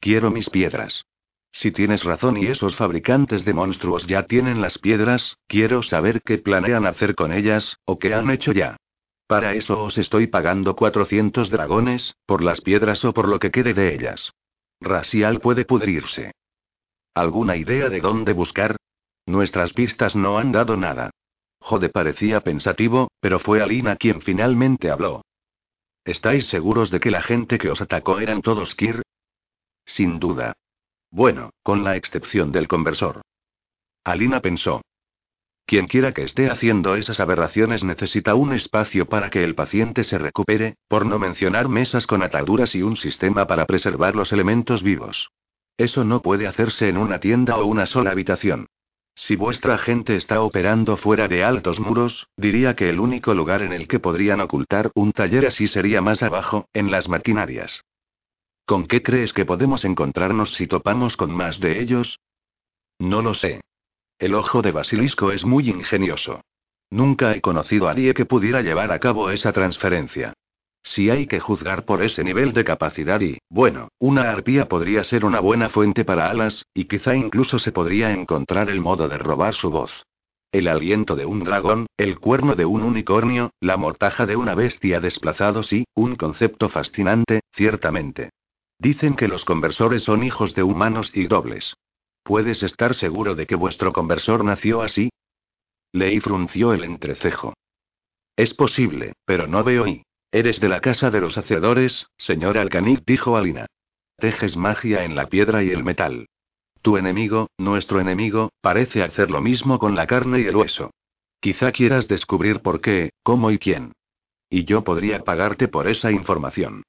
Quiero mis piedras. Si tienes razón y esos fabricantes de monstruos ya tienen las piedras, quiero saber qué planean hacer con ellas, o qué han hecho ya. Para eso os estoy pagando 400 dragones, por las piedras o por lo que quede de ellas. Racial puede pudrirse. ¿Alguna idea de dónde buscar? Nuestras pistas no han dado nada. Jode parecía pensativo, pero fue Alina quien finalmente habló. ¿Estáis seguros de que la gente que os atacó eran todos Kir? Sin duda. Bueno, con la excepción del conversor. Alina pensó. Quien quiera que esté haciendo esas aberraciones necesita un espacio para que el paciente se recupere, por no mencionar mesas con ataduras y un sistema para preservar los elementos vivos. Eso no puede hacerse en una tienda o una sola habitación. Si vuestra gente está operando fuera de altos muros, diría que el único lugar en el que podrían ocultar un taller así sería más abajo, en las maquinarias. ¿Con qué crees que podemos encontrarnos si topamos con más de ellos? No lo sé. El ojo de basilisco es muy ingenioso. Nunca he conocido a nadie que pudiera llevar a cabo esa transferencia. Si hay que juzgar por ese nivel de capacidad y, bueno, una arpía podría ser una buena fuente para alas, y quizá incluso se podría encontrar el modo de robar su voz. El aliento de un dragón, el cuerno de un unicornio, la mortaja de una bestia desplazado sí, un concepto fascinante, ciertamente. Dicen que los conversores son hijos de humanos y dobles. ¿Puedes estar seguro de que vuestro conversor nació así? Lei frunció el entrecejo. Es posible, pero no veo y. Eres de la casa de los hacedores, señor Alcanit, dijo Alina. Tejes magia en la piedra y el metal. Tu enemigo, nuestro enemigo, parece hacer lo mismo con la carne y el hueso. Quizá quieras descubrir por qué, cómo y quién. Y yo podría pagarte por esa información.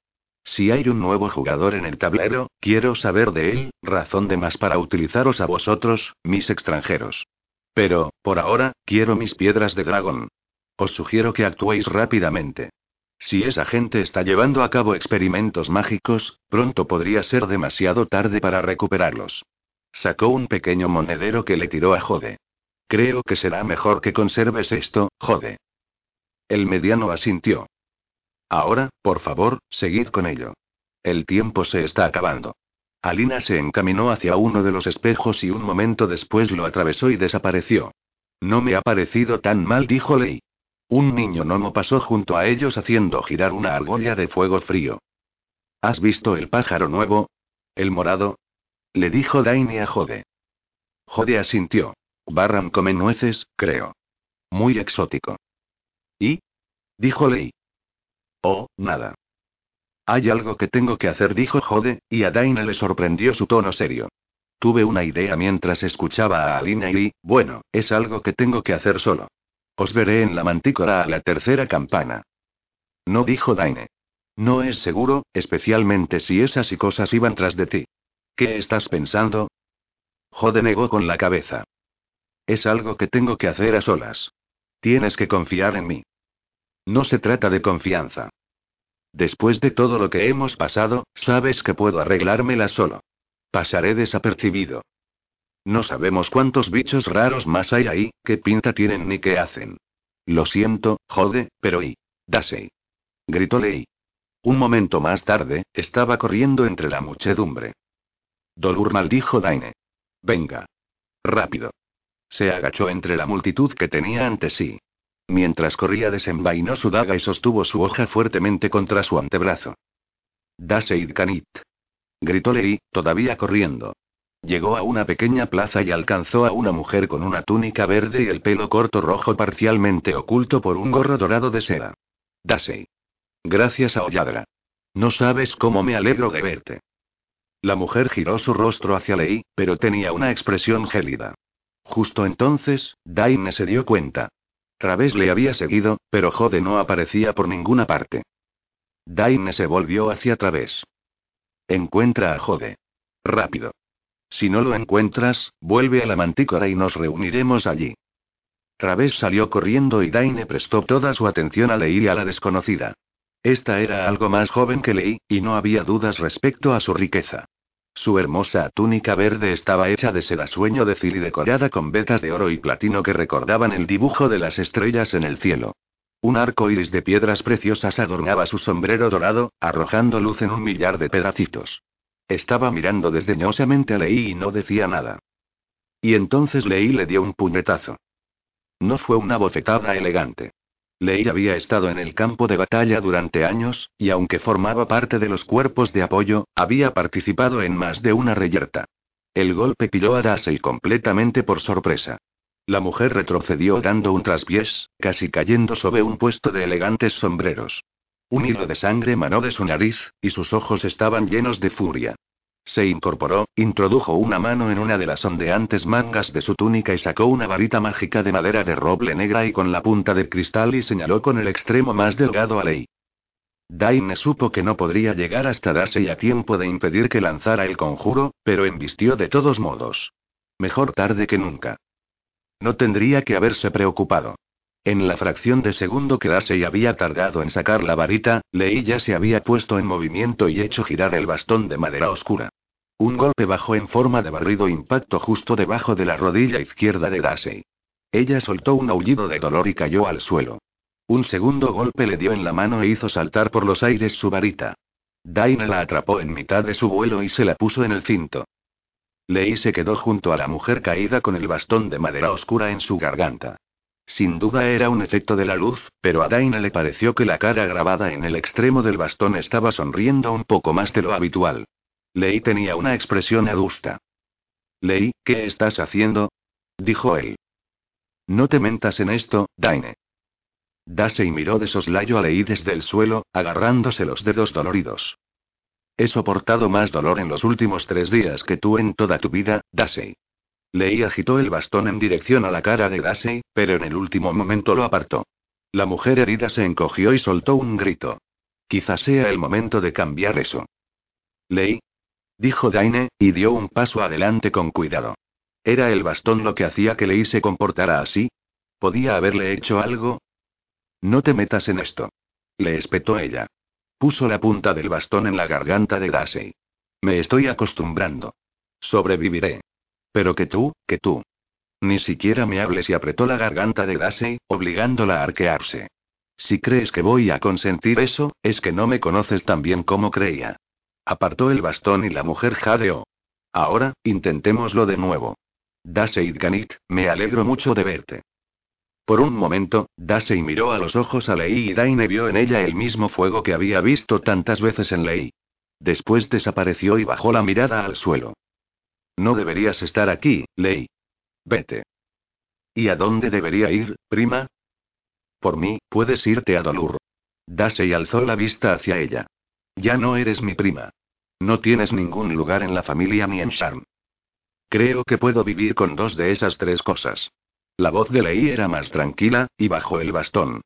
Si hay un nuevo jugador en el tablero, quiero saber de él, razón de más para utilizaros a vosotros, mis extranjeros. Pero, por ahora, quiero mis piedras de dragón. Os sugiero que actuéis rápidamente. Si esa gente está llevando a cabo experimentos mágicos, pronto podría ser demasiado tarde para recuperarlos. Sacó un pequeño monedero que le tiró a Jode. Creo que será mejor que conserves esto, Jode. El mediano asintió. Ahora, por favor, seguid con ello. El tiempo se está acabando. Alina se encaminó hacia uno de los espejos y un momento después lo atravesó y desapareció. No me ha parecido tan mal, dijo Lei. Un niño gnomo pasó junto a ellos haciendo girar una argolla de fuego frío. ¿Has visto el pájaro nuevo? ¿El morado? Le dijo Daini a Jode. Jode asintió. Barram come nueces, creo. Muy exótico. ¿Y? Dijo Lei. Oh, nada. Hay algo que tengo que hacer, dijo Jode, y a Daine le sorprendió su tono serio. Tuve una idea mientras escuchaba a Alina y, bueno, es algo que tengo que hacer solo. Os veré en la mantícora a la tercera campana. No dijo Daine. No es seguro, especialmente si esas y cosas iban tras de ti. ¿Qué estás pensando? Jode negó con la cabeza. Es algo que tengo que hacer a solas. Tienes que confiar en mí. No se trata de confianza. Después de todo lo que hemos pasado, sabes que puedo arreglármela solo. Pasaré desapercibido. No sabemos cuántos bichos raros más hay ahí, qué pinta tienen ni qué hacen. Lo siento, jode, pero y. Dasei. Gritó Lei. Un momento más tarde, estaba corriendo entre la muchedumbre. Dolur maldijo Daine. Venga. Rápido. Se agachó entre la multitud que tenía ante sí. Mientras corría desenvainó su daga y sostuvo su hoja fuertemente contra su antebrazo. Daseid Kanit. Gritó Lei, todavía corriendo. Llegó a una pequeña plaza y alcanzó a una mujer con una túnica verde y el pelo corto rojo parcialmente oculto por un gorro dorado de seda. Dasei. Gracias a Olladra. No sabes cómo me alegro de verte. La mujer giró su rostro hacia Lei, pero tenía una expresión gélida. Justo entonces, Daine se dio cuenta. Traves le había seguido, pero Jode no aparecía por ninguna parte. Daine se volvió hacia Traves. Encuentra a Jode. Rápido. Si no lo encuentras, vuelve a la mantícora y nos reuniremos allí. Traves salió corriendo y Daine prestó toda su atención a Lei y a la desconocida. Esta era algo más joven que Lei, y no había dudas respecto a su riqueza. Su hermosa túnica verde estaba hecha de seda sueño de y decorada con vetas de oro y platino que recordaban el dibujo de las estrellas en el cielo. Un arco iris de piedras preciosas adornaba su sombrero dorado, arrojando luz en un millar de pedacitos. Estaba mirando desdeñosamente a Lei y no decía nada. Y entonces Lei le dio un puñetazo. No fue una bofetada elegante. Lei había estado en el campo de batalla durante años, y aunque formaba parte de los cuerpos de apoyo, había participado en más de una reyerta. El golpe pilló a Daisy completamente por sorpresa. La mujer retrocedió dando un traspiés, casi cayendo sobre un puesto de elegantes sombreros. Un hilo de sangre manó de su nariz, y sus ojos estaban llenos de furia. Se incorporó, introdujo una mano en una de las ondeantes mangas de su túnica y sacó una varita mágica de madera de roble negra y con la punta de cristal y señaló con el extremo más delgado a Lei. Daine supo que no podría llegar hasta Darcy a tiempo de impedir que lanzara el conjuro, pero embistió de todos modos. Mejor tarde que nunca. No tendría que haberse preocupado. En la fracción de segundo que Darcy había tardado en sacar la varita, Lei ya se había puesto en movimiento y hecho girar el bastón de madera oscura. Un golpe bajó en forma de barrido impacto justo debajo de la rodilla izquierda de Darcy. Ella soltó un aullido de dolor y cayó al suelo. Un segundo golpe le dio en la mano e hizo saltar por los aires su varita. Daina la atrapó en mitad de su vuelo y se la puso en el cinto. Lei se quedó junto a la mujer caída con el bastón de madera oscura en su garganta. Sin duda era un efecto de la luz, pero a Daina le pareció que la cara grabada en el extremo del bastón estaba sonriendo un poco más de lo habitual. Lei tenía una expresión adusta. Lei, ¿qué estás haciendo? dijo él. No te mentas en esto, Daine. Dasey miró de soslayo a Lei desde el suelo, agarrándose los dedos doloridos. He soportado más dolor en los últimos tres días que tú en toda tu vida, Dasey. Lei agitó el bastón en dirección a la cara de Daisy, pero en el último momento lo apartó. La mujer herida se encogió y soltó un grito. Quizás sea el momento de cambiar eso. Lei. Dijo Daine, y dio un paso adelante con cuidado. ¿Era el bastón lo que hacía que Lei se comportara así? ¿Podía haberle hecho algo? No te metas en esto. Le espetó ella. Puso la punta del bastón en la garganta de Daisy. Me estoy acostumbrando. Sobreviviré. Pero que tú, que tú. Ni siquiera me hables y apretó la garganta de Daisy, obligándola a arquearse. Si crees que voy a consentir eso, es que no me conoces tan bien como creía. Apartó el bastón y la mujer jadeó. Ahora, intentémoslo de nuevo. Dasey Ganit, me alegro mucho de verte. Por un momento, Dasey miró a los ojos a Lei y Daine vio en ella el mismo fuego que había visto tantas veces en Lei. Después desapareció y bajó la mirada al suelo. No deberías estar aquí, Ley. Vete. ¿Y a dónde debería ir, prima? Por mí, puedes irte a Dolur. Dasey alzó la vista hacia ella. Ya no eres mi prima. No tienes ningún lugar en la familia ni en Sharm. Creo que puedo vivir con dos de esas tres cosas. La voz de Lei era más tranquila, y bajó el bastón.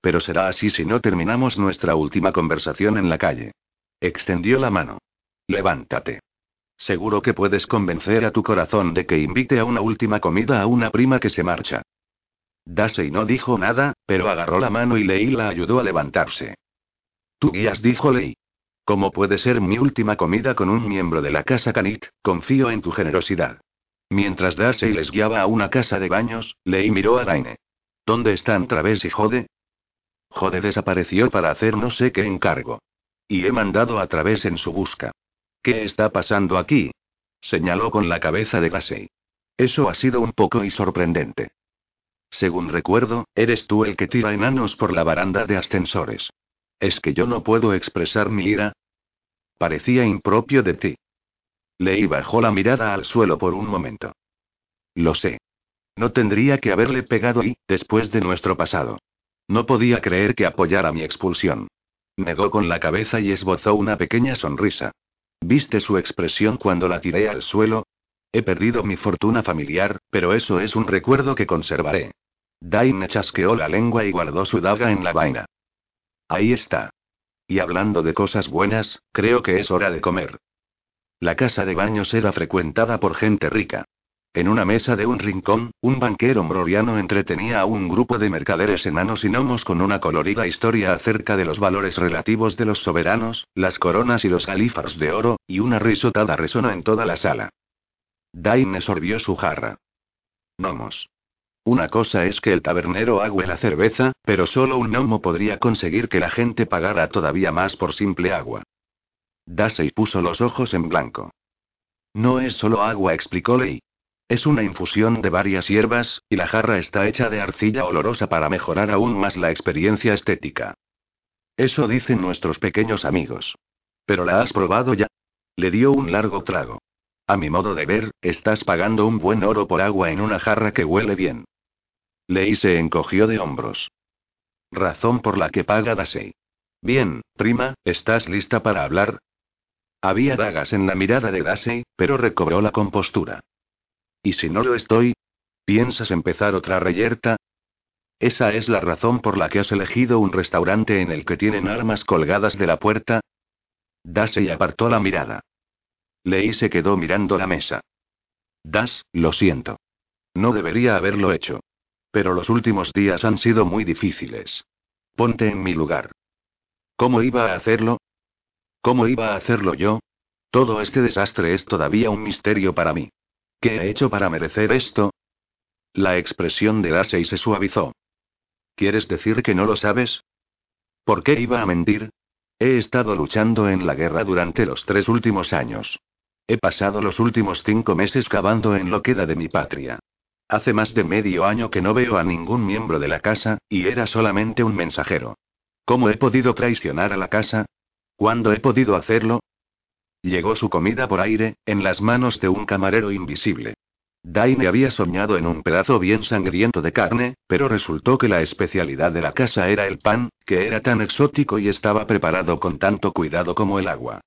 Pero será así si no terminamos nuestra última conversación en la calle. Extendió la mano. Levántate. Seguro que puedes convencer a tu corazón de que invite a una última comida a una prima que se marcha. Dasey no dijo nada, pero agarró la mano y Lei la ayudó a levantarse. Tú guías, dijo Lei. ¿Cómo puede ser mi última comida con un miembro de la casa Canit? Confío en tu generosidad. Mientras Dasey les guiaba a una casa de baños, Lei miró a Daine. ¿Dónde están Traves y Jode? Jode desapareció para hacer no sé qué encargo. Y he mandado a Traves en su busca. ¿Qué está pasando aquí? Señaló con la cabeza de Gassey. Eso ha sido un poco y sorprendente. Según recuerdo, eres tú el que tira enanos por la baranda de ascensores. ¿Es que yo no puedo expresar mi ira? Parecía impropio de ti. Leí bajó la mirada al suelo por un momento. Lo sé. No tendría que haberle pegado y, después de nuestro pasado. No podía creer que apoyara mi expulsión. Negó con la cabeza y esbozó una pequeña sonrisa. ¿Viste su expresión cuando la tiré al suelo? He perdido mi fortuna familiar, pero eso es un recuerdo que conservaré. Daine chasqueó la lengua y guardó su daga en la vaina. Ahí está. Y hablando de cosas buenas, creo que es hora de comer. La casa de baños era frecuentada por gente rica. En una mesa de un rincón, un banquero mroriano entretenía a un grupo de mercaderes enanos y gnomos con una colorida historia acerca de los valores relativos de los soberanos, las coronas y los galífaros de oro, y una risotada resonó en toda la sala. Daine sorbió su jarra. Gnomos. Una cosa es que el tabernero agüe la cerveza, pero solo un gnomo podría conseguir que la gente pagara todavía más por simple agua. Dasey puso los ojos en blanco. No es solo agua, explicó Lei. Es una infusión de varias hierbas, y la jarra está hecha de arcilla olorosa para mejorar aún más la experiencia estética. Eso dicen nuestros pequeños amigos. ¿Pero la has probado ya? Le dio un largo trago. A mi modo de ver, estás pagando un buen oro por agua en una jarra que huele bien. Lei se encogió de hombros. Razón por la que paga Dasei. Bien, prima, ¿estás lista para hablar? Había dagas en la mirada de Dasei, pero recobró la compostura. ¿Y si no lo estoy? ¿Piensas empezar otra reyerta? ¿Esa es la razón por la que has elegido un restaurante en el que tienen armas colgadas de la puerta? Dasei apartó la mirada. Lei se quedó mirando la mesa. Das, lo siento. No debería haberlo hecho. Pero los últimos días han sido muy difíciles. Ponte en mi lugar. ¿Cómo iba a hacerlo? ¿Cómo iba a hacerlo yo? Todo este desastre es todavía un misterio para mí. ¿Qué he hecho para merecer esto? La expresión de Dasei se suavizó. ¿Quieres decir que no lo sabes? ¿Por qué iba a mentir? He estado luchando en la guerra durante los tres últimos años. He pasado los últimos cinco meses cavando en lo queda de mi patria. Hace más de medio año que no veo a ningún miembro de la casa, y era solamente un mensajero. ¿Cómo he podido traicionar a la casa? ¿Cuándo he podido hacerlo? Llegó su comida por aire, en las manos de un camarero invisible. Daine había soñado en un pedazo bien sangriento de carne, pero resultó que la especialidad de la casa era el pan, que era tan exótico y estaba preparado con tanto cuidado como el agua.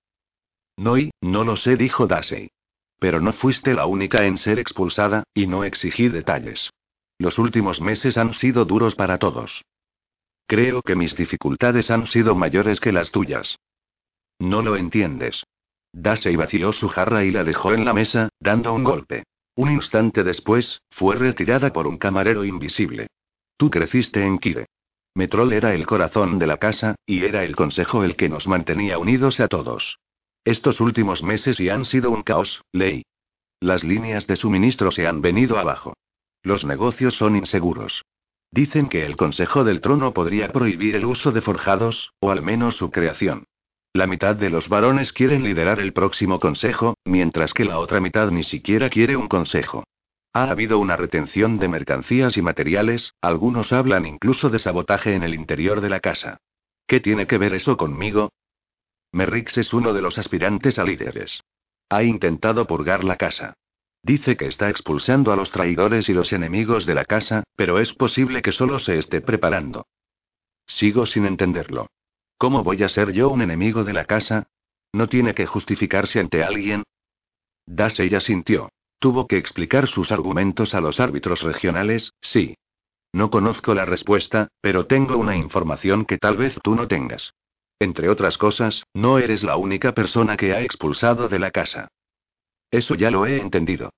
No no lo sé, dijo Dasei. Pero no fuiste la única en ser expulsada, y no exigí detalles. Los últimos meses han sido duros para todos. Creo que mis dificultades han sido mayores que las tuyas. No lo entiendes. Dasei vació su jarra y la dejó en la mesa, dando un golpe. Un instante después, fue retirada por un camarero invisible. Tú creciste en Kire. Metrol era el corazón de la casa, y era el consejo el que nos mantenía unidos a todos. Estos últimos meses y han sido un caos, Ley. Las líneas de suministro se han venido abajo. Los negocios son inseguros. Dicen que el Consejo del Trono podría prohibir el uso de forjados, o al menos su creación. La mitad de los varones quieren liderar el próximo consejo, mientras que la otra mitad ni siquiera quiere un consejo. Ha habido una retención de mercancías y materiales, algunos hablan incluso de sabotaje en el interior de la casa. ¿Qué tiene que ver eso conmigo? Merrix es uno de los aspirantes a líderes. Ha intentado purgar la casa. Dice que está expulsando a los traidores y los enemigos de la casa, pero es posible que solo se esté preparando. Sigo sin entenderlo. ¿Cómo voy a ser yo un enemigo de la casa? ¿No tiene que justificarse ante alguien? Das ella sintió. Tuvo que explicar sus argumentos a los árbitros regionales, sí. No conozco la respuesta, pero tengo una información que tal vez tú no tengas. Entre otras cosas, no eres la única persona que ha expulsado de la casa. Eso ya lo he entendido.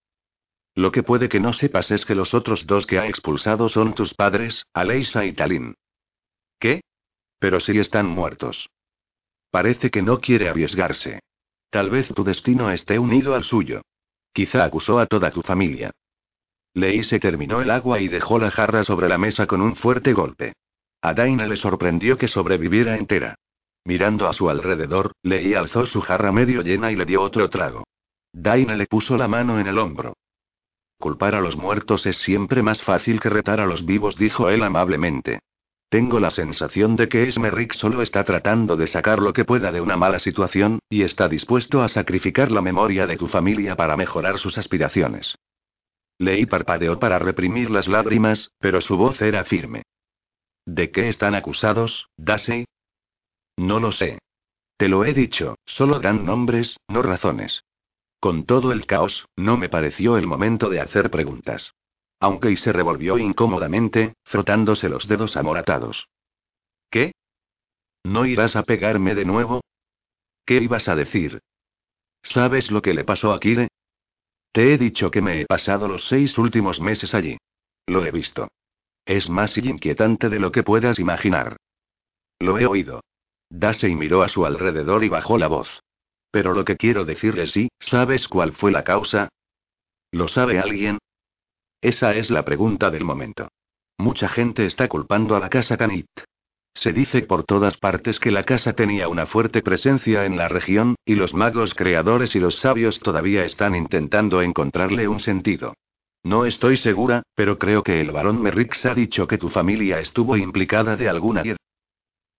Lo que puede que no sepas es que los otros dos que ha expulsado son tus padres, Aleisa y Talin. ¿Qué? Pero si están muertos. Parece que no quiere arriesgarse. Tal vez tu destino esté unido al suyo. Quizá acusó a toda tu familia. Leí se terminó el agua y dejó la jarra sobre la mesa con un fuerte golpe. A Daina le sorprendió que sobreviviera entera. Mirando a su alrededor, Leí alzó su jarra medio llena y le dio otro trago. Daina le puso la mano en el hombro. Culpar a los muertos es siempre más fácil que retar a los vivos, dijo él amablemente. Tengo la sensación de que Esmerrick solo está tratando de sacar lo que pueda de una mala situación, y está dispuesto a sacrificar la memoria de tu familia para mejorar sus aspiraciones. Leí parpadeó para reprimir las lágrimas, pero su voz era firme. ¿De qué están acusados, Dasey? No lo sé. Te lo he dicho, solo dan nombres, no razones. Con todo el caos, no me pareció el momento de hacer preguntas aunque y se revolvió incómodamente, frotándose los dedos amoratados. ¿Qué? ¿No irás a pegarme de nuevo? ¿Qué ibas a decir? ¿Sabes lo que le pasó a Kire? Te he dicho que me he pasado los seis últimos meses allí. Lo he visto. Es más inquietante de lo que puedas imaginar. Lo he oído. y miró a su alrededor y bajó la voz. Pero lo que quiero decirle sí, ¿sabes cuál fue la causa? ¿Lo sabe alguien? Esa es la pregunta del momento. Mucha gente está culpando a la casa Canit. Se dice por todas partes que la casa tenía una fuerte presencia en la región, y los magos creadores y los sabios todavía están intentando encontrarle un sentido. No estoy segura, pero creo que el barón Merrix ha dicho que tu familia estuvo implicada de alguna manera.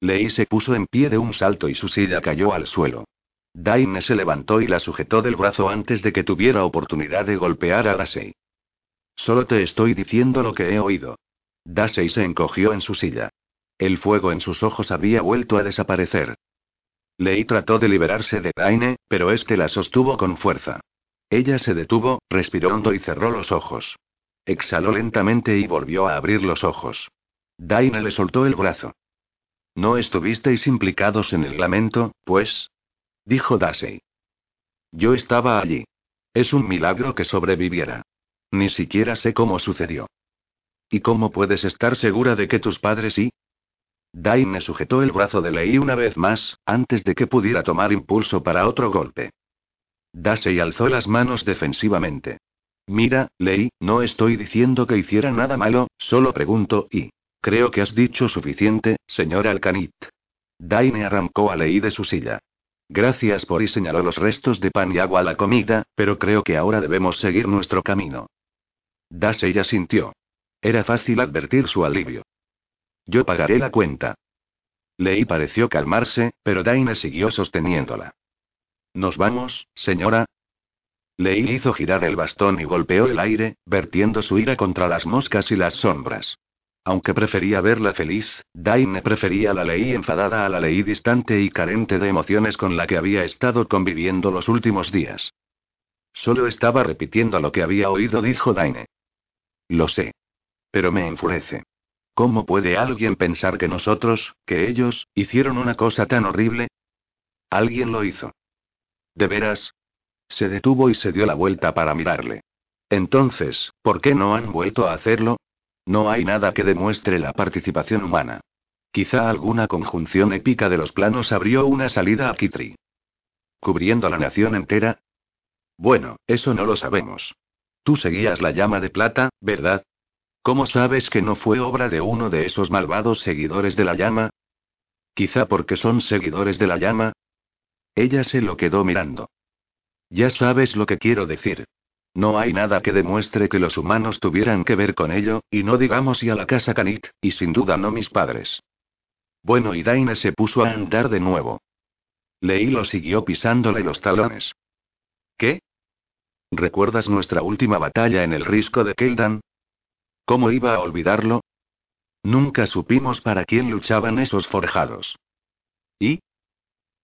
Lei se puso en pie de un salto y su silla cayó al suelo. Daine se levantó y la sujetó del brazo antes de que tuviera oportunidad de golpear a Dasei. Solo te estoy diciendo lo que he oído. Dasei se encogió en su silla. El fuego en sus ojos había vuelto a desaparecer. Lei trató de liberarse de Daine, pero este la sostuvo con fuerza. Ella se detuvo, respiró hondo y cerró los ojos. Exhaló lentamente y volvió a abrir los ojos. Daine le soltó el brazo. ¿No estuvisteis implicados en el lamento, pues? dijo Dasey. Yo estaba allí. Es un milagro que sobreviviera. Ni siquiera sé cómo sucedió. ¿Y cómo puedes estar segura de que tus padres sí? Daine sujetó el brazo de Lei una vez más, antes de que pudiera tomar impulso para otro golpe. Dasey alzó las manos defensivamente. Mira, Lei, no estoy diciendo que hiciera nada malo, solo pregunto y. Creo que has dicho suficiente, señor Alcanit. Daine arrancó a Lei de su silla. Gracias por y señaló los restos de pan y agua a la comida, pero creo que ahora debemos seguir nuestro camino. Dasey sintió. Era fácil advertir su alivio. Yo pagaré la cuenta. Lei pareció calmarse, pero Daine siguió sosteniéndola. ¿Nos vamos, señora? Lei hizo girar el bastón y golpeó el aire, vertiendo su ira contra las moscas y las sombras. Aunque prefería verla feliz, Daine prefería la ley enfadada a la ley distante y carente de emociones con la que había estado conviviendo los últimos días. Solo estaba repitiendo lo que había oído, dijo Daine. Lo sé. Pero me enfurece. ¿Cómo puede alguien pensar que nosotros, que ellos, hicieron una cosa tan horrible? Alguien lo hizo. ¿De veras? Se detuvo y se dio la vuelta para mirarle. Entonces, ¿por qué no han vuelto a hacerlo? No hay nada que demuestre la participación humana. Quizá alguna conjunción épica de los planos abrió una salida a Kitri. ¿Cubriendo a la nación entera? Bueno, eso no lo sabemos. Tú seguías la llama de plata, ¿verdad? ¿Cómo sabes que no fue obra de uno de esos malvados seguidores de la llama? Quizá porque son seguidores de la llama. Ella se lo quedó mirando. Ya sabes lo que quiero decir. No hay nada que demuestre que los humanos tuvieran que ver con ello, y no digamos y a la casa Canit, y sin duda no mis padres. Bueno, y Daine se puso a andar de nuevo. Leí lo siguió pisándole los talones. ¿Qué? ¿Recuerdas nuestra última batalla en el risco de Keldan? ¿Cómo iba a olvidarlo? Nunca supimos para quién luchaban esos forjados. ¿Y?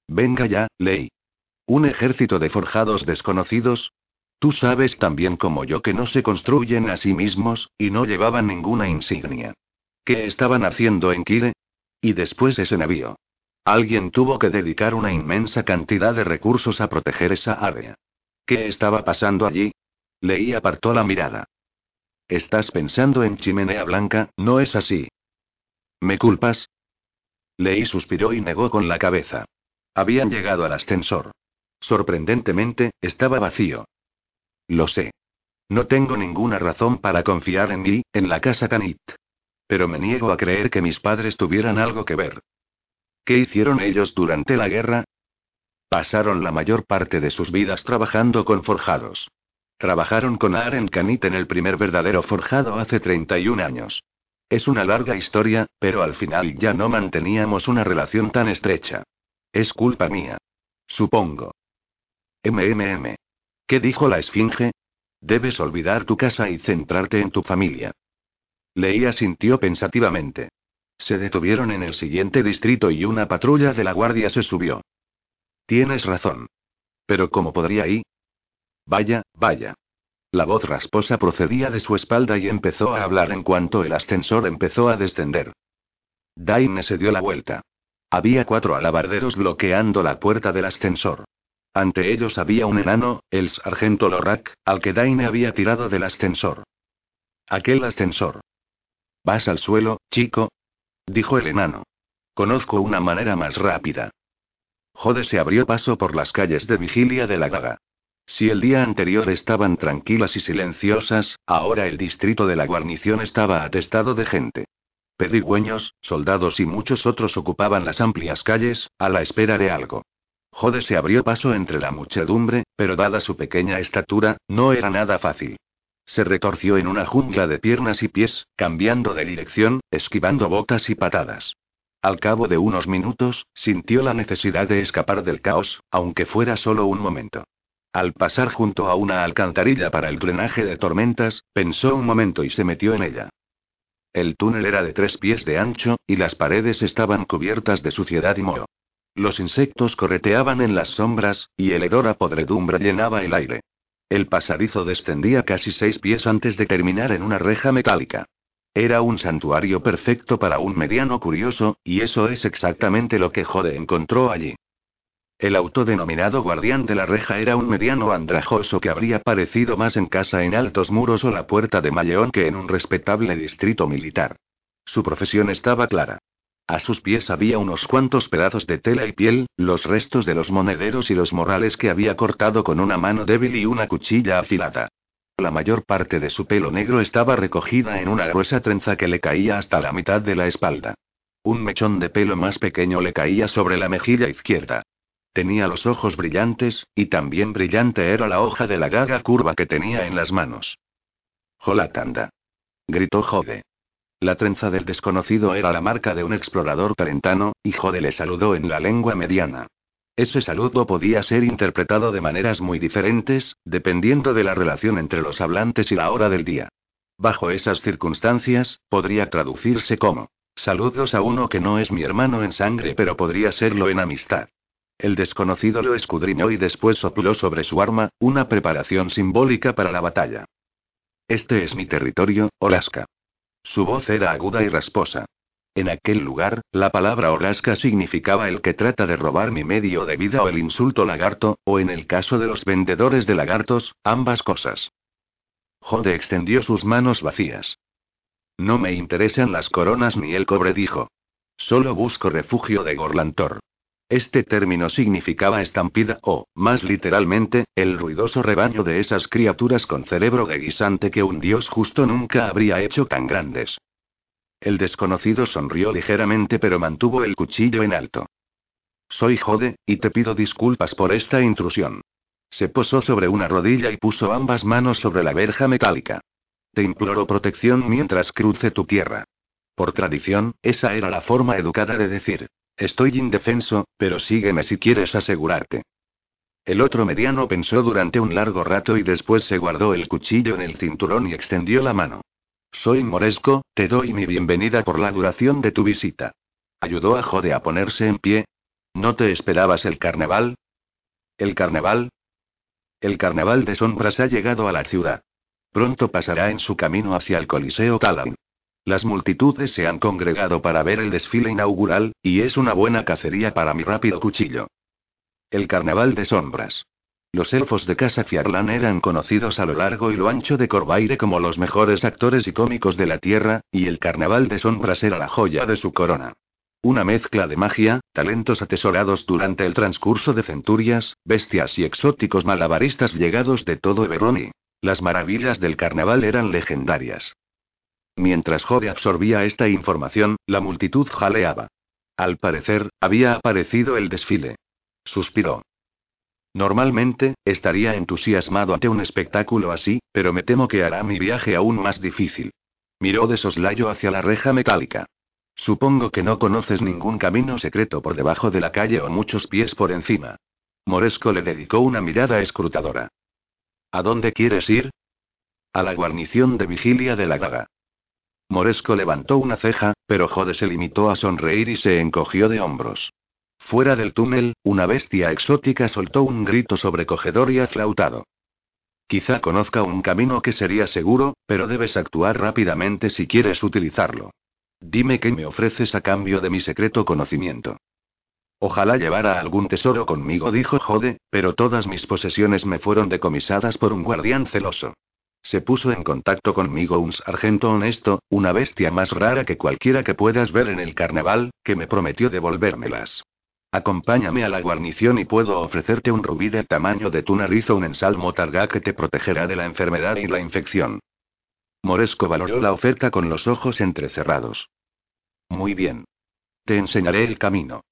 Venga ya, Ley. ¿Un ejército de forjados desconocidos? Tú sabes también como yo que no se construyen a sí mismos, y no llevaban ninguna insignia. ¿Qué estaban haciendo en Kire? Y después ese navío. Alguien tuvo que dedicar una inmensa cantidad de recursos a proteger esa área. ¿Qué estaba pasando allí? Leí apartó la mirada. Estás pensando en chimenea blanca, ¿no es así? ¿Me culpas? Leí suspiró y negó con la cabeza. Habían llegado al ascensor. Sorprendentemente, estaba vacío. Lo sé. No tengo ninguna razón para confiar en mí, en la casa Canit. Pero me niego a creer que mis padres tuvieran algo que ver. ¿Qué hicieron ellos durante la guerra? Pasaron la mayor parte de sus vidas trabajando con forjados. Trabajaron con Aren Canit en el primer verdadero forjado hace 31 años. Es una larga historia, pero al final ya no manteníamos una relación tan estrecha. Es culpa mía. Supongo. MMM. ¿Qué dijo la Esfinge? Debes olvidar tu casa y centrarte en tu familia. Leía sintió pensativamente. Se detuvieron en el siguiente distrito y una patrulla de la guardia se subió. Tienes razón. Pero ¿cómo podría ir? Vaya, vaya. La voz rasposa procedía de su espalda y empezó a hablar en cuanto el ascensor empezó a descender. Daine se dio la vuelta. Había cuatro alabarderos bloqueando la puerta del ascensor. Ante ellos había un enano, el sargento Lorak, al que Daine había tirado del ascensor. Aquel ascensor. ¿Vas al suelo, chico? dijo el enano. Conozco una manera más rápida. Jode se abrió paso por las calles de vigilia de la daga. Si el día anterior estaban tranquilas y silenciosas, ahora el distrito de la guarnición estaba atestado de gente. Pedigüeños, soldados y muchos otros ocupaban las amplias calles, a la espera de algo. Jode se abrió paso entre la muchedumbre, pero dada su pequeña estatura, no era nada fácil. Se retorció en una jungla de piernas y pies, cambiando de dirección, esquivando botas y patadas. Al cabo de unos minutos, sintió la necesidad de escapar del caos, aunque fuera solo un momento. Al pasar junto a una alcantarilla para el drenaje de tormentas, pensó un momento y se metió en ella. El túnel era de tres pies de ancho, y las paredes estaban cubiertas de suciedad y moho. Los insectos correteaban en las sombras, y el hedor a podredumbre llenaba el aire. El pasadizo descendía casi seis pies antes de terminar en una reja metálica. Era un santuario perfecto para un mediano curioso, y eso es exactamente lo que Jode encontró allí. El autodenominado guardián de la reja era un mediano andrajoso que habría parecido más en casa en altos muros o la puerta de Malleón que en un respetable distrito militar. Su profesión estaba clara. A sus pies había unos cuantos pedazos de tela y piel, los restos de los monederos y los morrales que había cortado con una mano débil y una cuchilla afilada. La mayor parte de su pelo negro estaba recogida en una gruesa trenza que le caía hasta la mitad de la espalda. Un mechón de pelo más pequeño le caía sobre la mejilla izquierda. Tenía los ojos brillantes, y también brillante era la hoja de la gaga curva que tenía en las manos. Jolatanda. Gritó Jode. La trenza del desconocido era la marca de un explorador talentano, y Jode le saludó en la lengua mediana. Ese saludo podía ser interpretado de maneras muy diferentes, dependiendo de la relación entre los hablantes y la hora del día. Bajo esas circunstancias, podría traducirse como, saludos a uno que no es mi hermano en sangre pero podría serlo en amistad. El desconocido lo escudriñó y después sopló sobre su arma, una preparación simbólica para la batalla. Este es mi territorio, Olaska. Su voz era aguda y rasposa. En aquel lugar, la palabra Orasca significaba el que trata de robar mi medio de vida o el insulto lagarto, o en el caso de los vendedores de lagartos, ambas cosas. Jode extendió sus manos vacías. No me interesan las coronas ni el cobre, dijo. Solo busco refugio de Gorlantor. Este término significaba estampida o, más literalmente, el ruidoso rebaño de esas criaturas con cerebro de guisante que un dios justo nunca habría hecho tan grandes. El desconocido sonrió ligeramente pero mantuvo el cuchillo en alto. Soy Jode, y te pido disculpas por esta intrusión. Se posó sobre una rodilla y puso ambas manos sobre la verja metálica. Te imploro protección mientras cruce tu tierra. Por tradición, esa era la forma educada de decir. Estoy indefenso, pero sígueme si quieres asegurarte. El otro mediano pensó durante un largo rato y después se guardó el cuchillo en el cinturón y extendió la mano. Soy Moresco, te doy mi bienvenida por la duración de tu visita. Ayudó a Jode a ponerse en pie. ¿No te esperabas el carnaval? ¿El carnaval? El carnaval de sombras ha llegado a la ciudad. Pronto pasará en su camino hacia el Coliseo Talan. Las multitudes se han congregado para ver el desfile inaugural, y es una buena cacería para mi rápido cuchillo. El carnaval de sombras. Los elfos de Casa Fiarlan eran conocidos a lo largo y lo ancho de Corvaire como los mejores actores y cómicos de la Tierra, y el Carnaval de Sombras era la joya de su corona. Una mezcla de magia, talentos atesorados durante el transcurso de centurias, bestias y exóticos malabaristas llegados de todo Eberoni. Las maravillas del carnaval eran legendarias. Mientras Jode absorbía esta información, la multitud jaleaba. Al parecer, había aparecido el desfile. Suspiró. Normalmente, estaría entusiasmado ante un espectáculo así, pero me temo que hará mi viaje aún más difícil. Miró de soslayo hacia la reja metálica. Supongo que no conoces ningún camino secreto por debajo de la calle o muchos pies por encima. Moresco le dedicó una mirada escrutadora. ¿A dónde quieres ir? A la guarnición de vigilia de la gaga. Moresco levantó una ceja, pero Jode se limitó a sonreír y se encogió de hombros. Fuera del túnel, una bestia exótica soltó un grito sobrecogedor y aflautado. Quizá conozca un camino que sería seguro, pero debes actuar rápidamente si quieres utilizarlo. Dime qué me ofreces a cambio de mi secreto conocimiento. Ojalá llevara algún tesoro conmigo, dijo Jode, pero todas mis posesiones me fueron decomisadas por un guardián celoso. Se puso en contacto conmigo un sargento honesto, una bestia más rara que cualquiera que puedas ver en el carnaval, que me prometió devolvérmelas. Acompáñame a la guarnición y puedo ofrecerte un rubí del tamaño de tu nariz o un ensalmo targa que te protegerá de la enfermedad y la infección. Moresco valoró la oferta con los ojos entrecerrados. Muy bien. Te enseñaré el camino.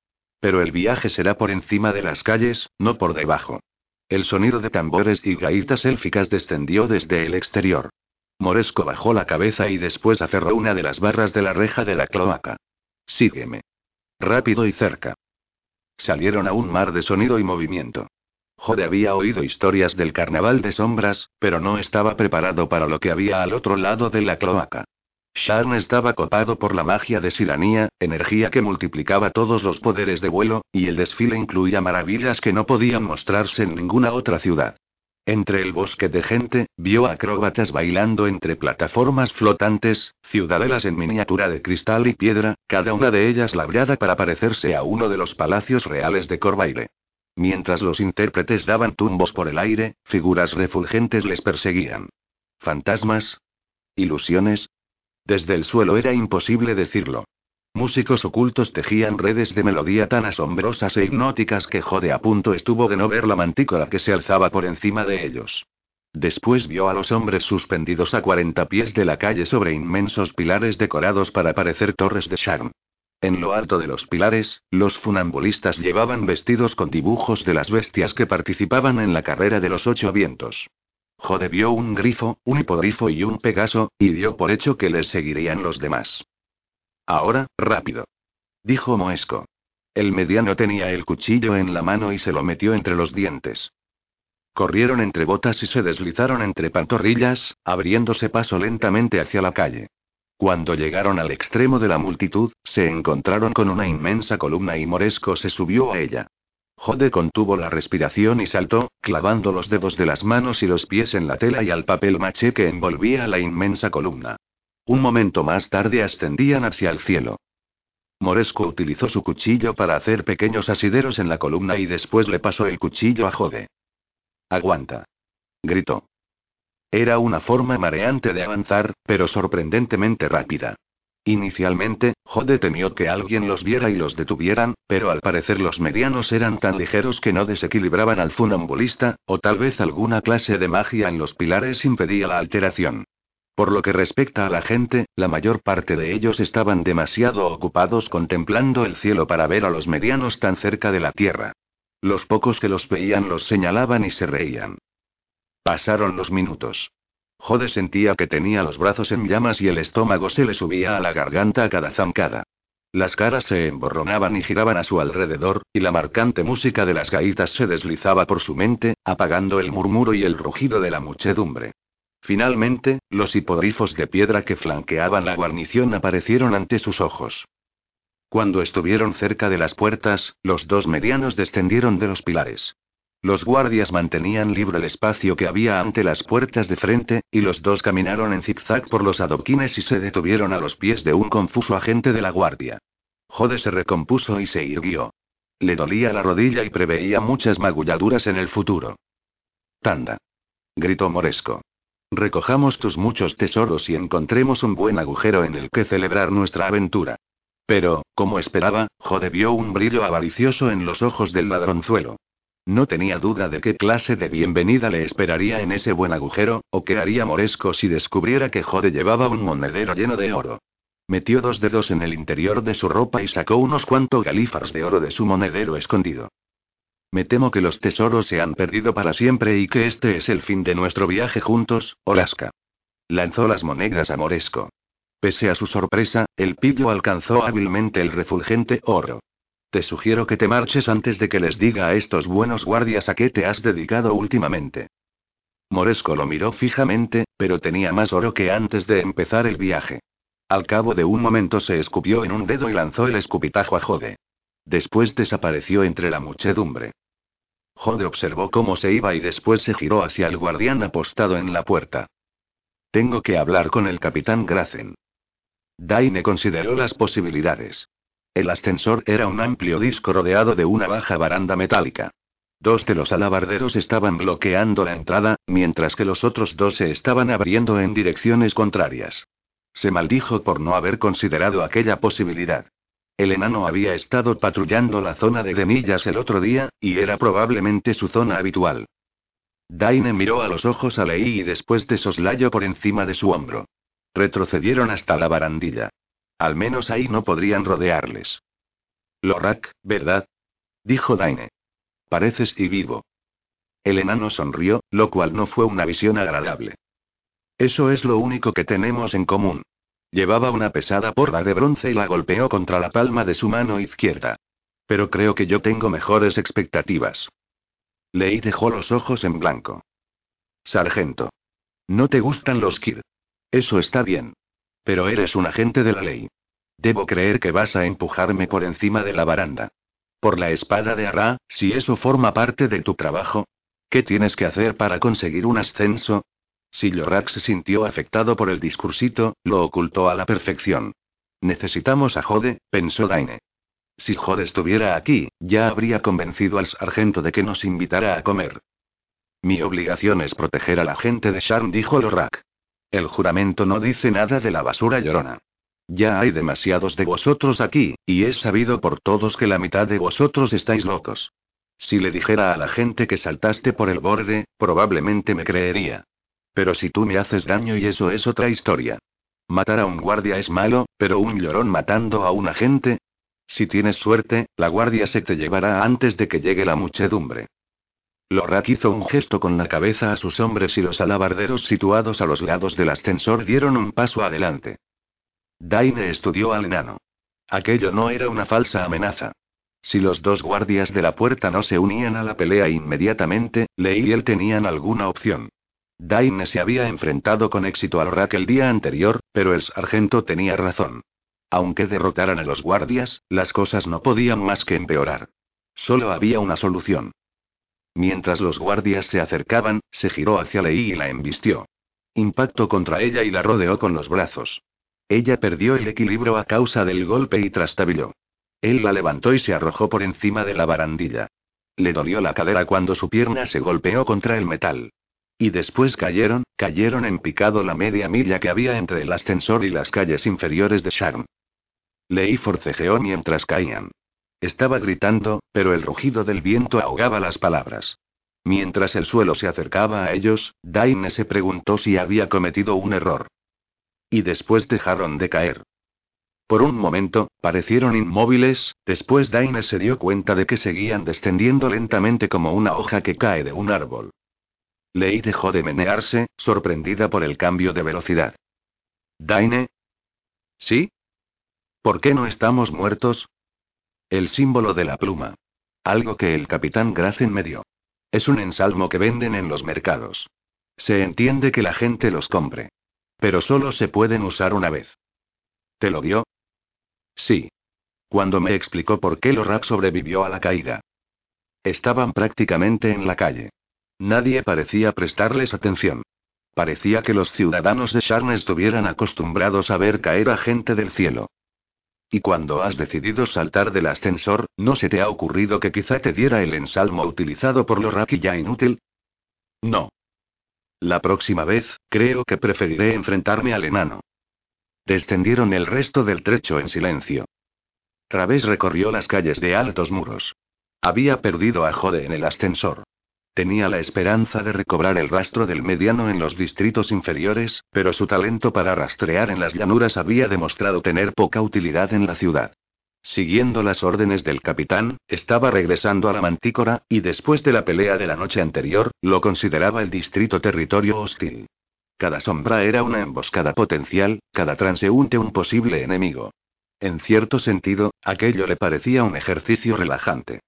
Pero el viaje será por encima de las calles, no por debajo. El sonido de tambores y gaitas élficas descendió desde el exterior. Moresco bajó la cabeza y después aferró una de las barras de la reja de la cloaca. Sígueme. Rápido y cerca. Salieron a un mar de sonido y movimiento. Jode había oído historias del carnaval de sombras, pero no estaba preparado para lo que había al otro lado de la cloaca. Sharn estaba copado por la magia de Siranía, energía que multiplicaba todos los poderes de vuelo, y el desfile incluía maravillas que no podían mostrarse en ninguna otra ciudad. Entre el bosque de gente, vio acróbatas bailando entre plataformas flotantes, ciudadelas en miniatura de cristal y piedra, cada una de ellas labrada para parecerse a uno de los palacios reales de Corvaire. Mientras los intérpretes daban tumbos por el aire, figuras refulgentes les perseguían. ¿Fantasmas? ¿Ilusiones? Desde el suelo era imposible decirlo. Músicos ocultos tejían redes de melodía tan asombrosas e hipnóticas que Jode a punto estuvo de no ver la mantícora que se alzaba por encima de ellos. Después vio a los hombres suspendidos a 40 pies de la calle sobre inmensos pilares decorados para parecer torres de charm. En lo alto de los pilares, los funambulistas llevaban vestidos con dibujos de las bestias que participaban en la carrera de los ocho vientos. Jode vio un grifo, un hipogrifo y un pegaso, y dio por hecho que les seguirían los demás. Ahora, rápido. Dijo Moesco. El mediano tenía el cuchillo en la mano y se lo metió entre los dientes. Corrieron entre botas y se deslizaron entre pantorrillas, abriéndose paso lentamente hacia la calle. Cuando llegaron al extremo de la multitud, se encontraron con una inmensa columna y Moresco se subió a ella. Jode contuvo la respiración y saltó, clavando los dedos de las manos y los pies en la tela y al papel maché que envolvía la inmensa columna. Un momento más tarde ascendían hacia el cielo. Moresco utilizó su cuchillo para hacer pequeños asideros en la columna y después le pasó el cuchillo a Jode. Aguanta. Gritó. Era una forma mareante de avanzar, pero sorprendentemente rápida. Inicialmente, Jode temió que alguien los viera y los detuvieran, pero al parecer los medianos eran tan ligeros que no desequilibraban al funambulista, o tal vez alguna clase de magia en los pilares impedía la alteración. Por lo que respecta a la gente, la mayor parte de ellos estaban demasiado ocupados contemplando el cielo para ver a los medianos tan cerca de la tierra. Los pocos que los veían los señalaban y se reían. Pasaron los minutos. Jode sentía que tenía los brazos en llamas y el estómago se le subía a la garganta a cada zancada. Las caras se emborronaban y giraban a su alrededor, y la marcante música de las gaitas se deslizaba por su mente, apagando el murmuro y el rugido de la muchedumbre. Finalmente, los hipogrifos de piedra que flanqueaban la guarnición aparecieron ante sus ojos. Cuando estuvieron cerca de las puertas, los dos medianos descendieron de los pilares. Los guardias mantenían libre el espacio que había ante las puertas de frente, y los dos caminaron en zigzag por los adoquines y se detuvieron a los pies de un confuso agente de la guardia. Jode se recompuso y se irguió. Le dolía la rodilla y preveía muchas magulladuras en el futuro. Tanda. Gritó Moresco. Recojamos tus muchos tesoros y encontremos un buen agujero en el que celebrar nuestra aventura. Pero, como esperaba, Jode vio un brillo avaricioso en los ojos del ladronzuelo. No tenía duda de qué clase de bienvenida le esperaría en ese buen agujero, o qué haría Moresco si descubriera que Jode llevaba un monedero lleno de oro. Metió dos dedos en el interior de su ropa y sacó unos cuantos galífaros de oro de su monedero escondido. Me temo que los tesoros se han perdido para siempre y que este es el fin de nuestro viaje juntos, Olaska. Lanzó las monedas a Moresco. Pese a su sorpresa, el pillo alcanzó hábilmente el refulgente oro. Te sugiero que te marches antes de que les diga a estos buenos guardias a qué te has dedicado últimamente. Moresco lo miró fijamente, pero tenía más oro que antes de empezar el viaje. Al cabo de un momento se escupió en un dedo y lanzó el escupitajo a Jode. Después desapareció entre la muchedumbre. Jode observó cómo se iba y después se giró hacia el guardián apostado en la puerta. Tengo que hablar con el capitán Gracen. Daine consideró las posibilidades. El ascensor era un amplio disco rodeado de una baja baranda metálica. Dos de los alabarderos estaban bloqueando la entrada, mientras que los otros dos se estaban abriendo en direcciones contrarias. Se maldijo por no haber considerado aquella posibilidad. El enano había estado patrullando la zona de Demillas el otro día, y era probablemente su zona habitual. Daine miró a los ojos a Lei y después de soslayo por encima de su hombro. Retrocedieron hasta la barandilla. Al menos ahí no podrían rodearles. Lorak, ¿verdad? Dijo Daine. Pareces y vivo. El enano sonrió, lo cual no fue una visión agradable. Eso es lo único que tenemos en común. Llevaba una pesada porra de bronce y la golpeó contra la palma de su mano izquierda. Pero creo que yo tengo mejores expectativas. Lei dejó los ojos en blanco. Sargento. No te gustan los Kir. Eso está bien. Pero eres un agente de la ley. Debo creer que vas a empujarme por encima de la baranda. Por la espada de Arra, si eso forma parte de tu trabajo. ¿Qué tienes que hacer para conseguir un ascenso? Si Lorak se sintió afectado por el discursito, lo ocultó a la perfección. Necesitamos a Jode, pensó Daine. Si Jode estuviera aquí, ya habría convencido al sargento de que nos invitara a comer. Mi obligación es proteger a la gente de Sharn, dijo Lorak. El juramento no dice nada de la basura llorona. Ya hay demasiados de vosotros aquí, y es sabido por todos que la mitad de vosotros estáis locos. Si le dijera a la gente que saltaste por el borde, probablemente me creería. Pero si tú me haces daño y eso es otra historia. Matar a un guardia es malo, pero un llorón matando a un agente. Si tienes suerte, la guardia se te llevará antes de que llegue la muchedumbre. Lorak hizo un gesto con la cabeza a sus hombres y los alabarderos situados a los lados del ascensor dieron un paso adelante. Daine estudió al enano. Aquello no era una falsa amenaza. Si los dos guardias de la puerta no se unían a la pelea inmediatamente, Lei y él tenían alguna opción. Daine se había enfrentado con éxito a Lorak el día anterior, pero el sargento tenía razón. Aunque derrotaran a los guardias, las cosas no podían más que empeorar. Solo había una solución. Mientras los guardias se acercaban, se giró hacia Lei y la embistió. Impactó contra ella y la rodeó con los brazos. Ella perdió el equilibrio a causa del golpe y trastabilló. Él la levantó y se arrojó por encima de la barandilla. Le dolió la cadera cuando su pierna se golpeó contra el metal. Y después cayeron, cayeron en picado la media milla que había entre el ascensor y las calles inferiores de Sharm. Leí forcejeó mientras caían. Estaba gritando, pero el rugido del viento ahogaba las palabras. Mientras el suelo se acercaba a ellos, Daine se preguntó si había cometido un error. Y después dejaron de caer. Por un momento, parecieron inmóviles, después Daine se dio cuenta de que seguían descendiendo lentamente como una hoja que cae de un árbol. Lei dejó de menearse, sorprendida por el cambio de velocidad. Daine. ¿Sí? ¿Por qué no estamos muertos? El símbolo de la pluma. Algo que el capitán Gracen me dio. Es un ensalmo que venden en los mercados. Se entiende que la gente los compre. Pero solo se pueden usar una vez. ¿Te lo dio? Sí. Cuando me explicó por qué Lorak sobrevivió a la caída. Estaban prácticamente en la calle. Nadie parecía prestarles atención. Parecía que los ciudadanos de Sharn estuvieran acostumbrados a ver caer a gente del cielo. Y cuando has decidido saltar del ascensor, ¿no se te ha ocurrido que quizá te diera el ensalmo utilizado por Lorak ya inútil? No. La próxima vez, creo que preferiré enfrentarme al enano. Descendieron el resto del trecho en silencio. Traves recorrió las calles de altos muros. Había perdido a Jode en el ascensor. Tenía la esperanza de recobrar el rastro del mediano en los distritos inferiores, pero su talento para rastrear en las llanuras había demostrado tener poca utilidad en la ciudad. Siguiendo las órdenes del capitán, estaba regresando a la mantícora, y después de la pelea de la noche anterior, lo consideraba el distrito territorio hostil. Cada sombra era una emboscada potencial, cada transeúnte un posible enemigo. En cierto sentido, aquello le parecía un ejercicio relajante.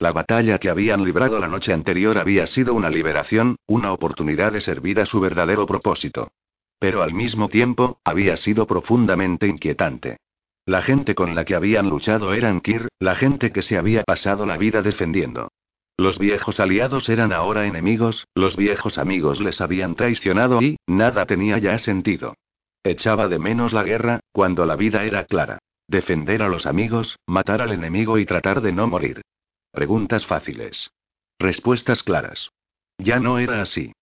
La batalla que habían librado la noche anterior había sido una liberación, una oportunidad de servir a su verdadero propósito. Pero al mismo tiempo, había sido profundamente inquietante. La gente con la que habían luchado eran Kir, la gente que se había pasado la vida defendiendo. Los viejos aliados eran ahora enemigos, los viejos amigos les habían traicionado y, nada tenía ya sentido. Echaba de menos la guerra, cuando la vida era clara. Defender a los amigos, matar al enemigo y tratar de no morir. Preguntas fáciles. Respuestas claras. Ya no era así.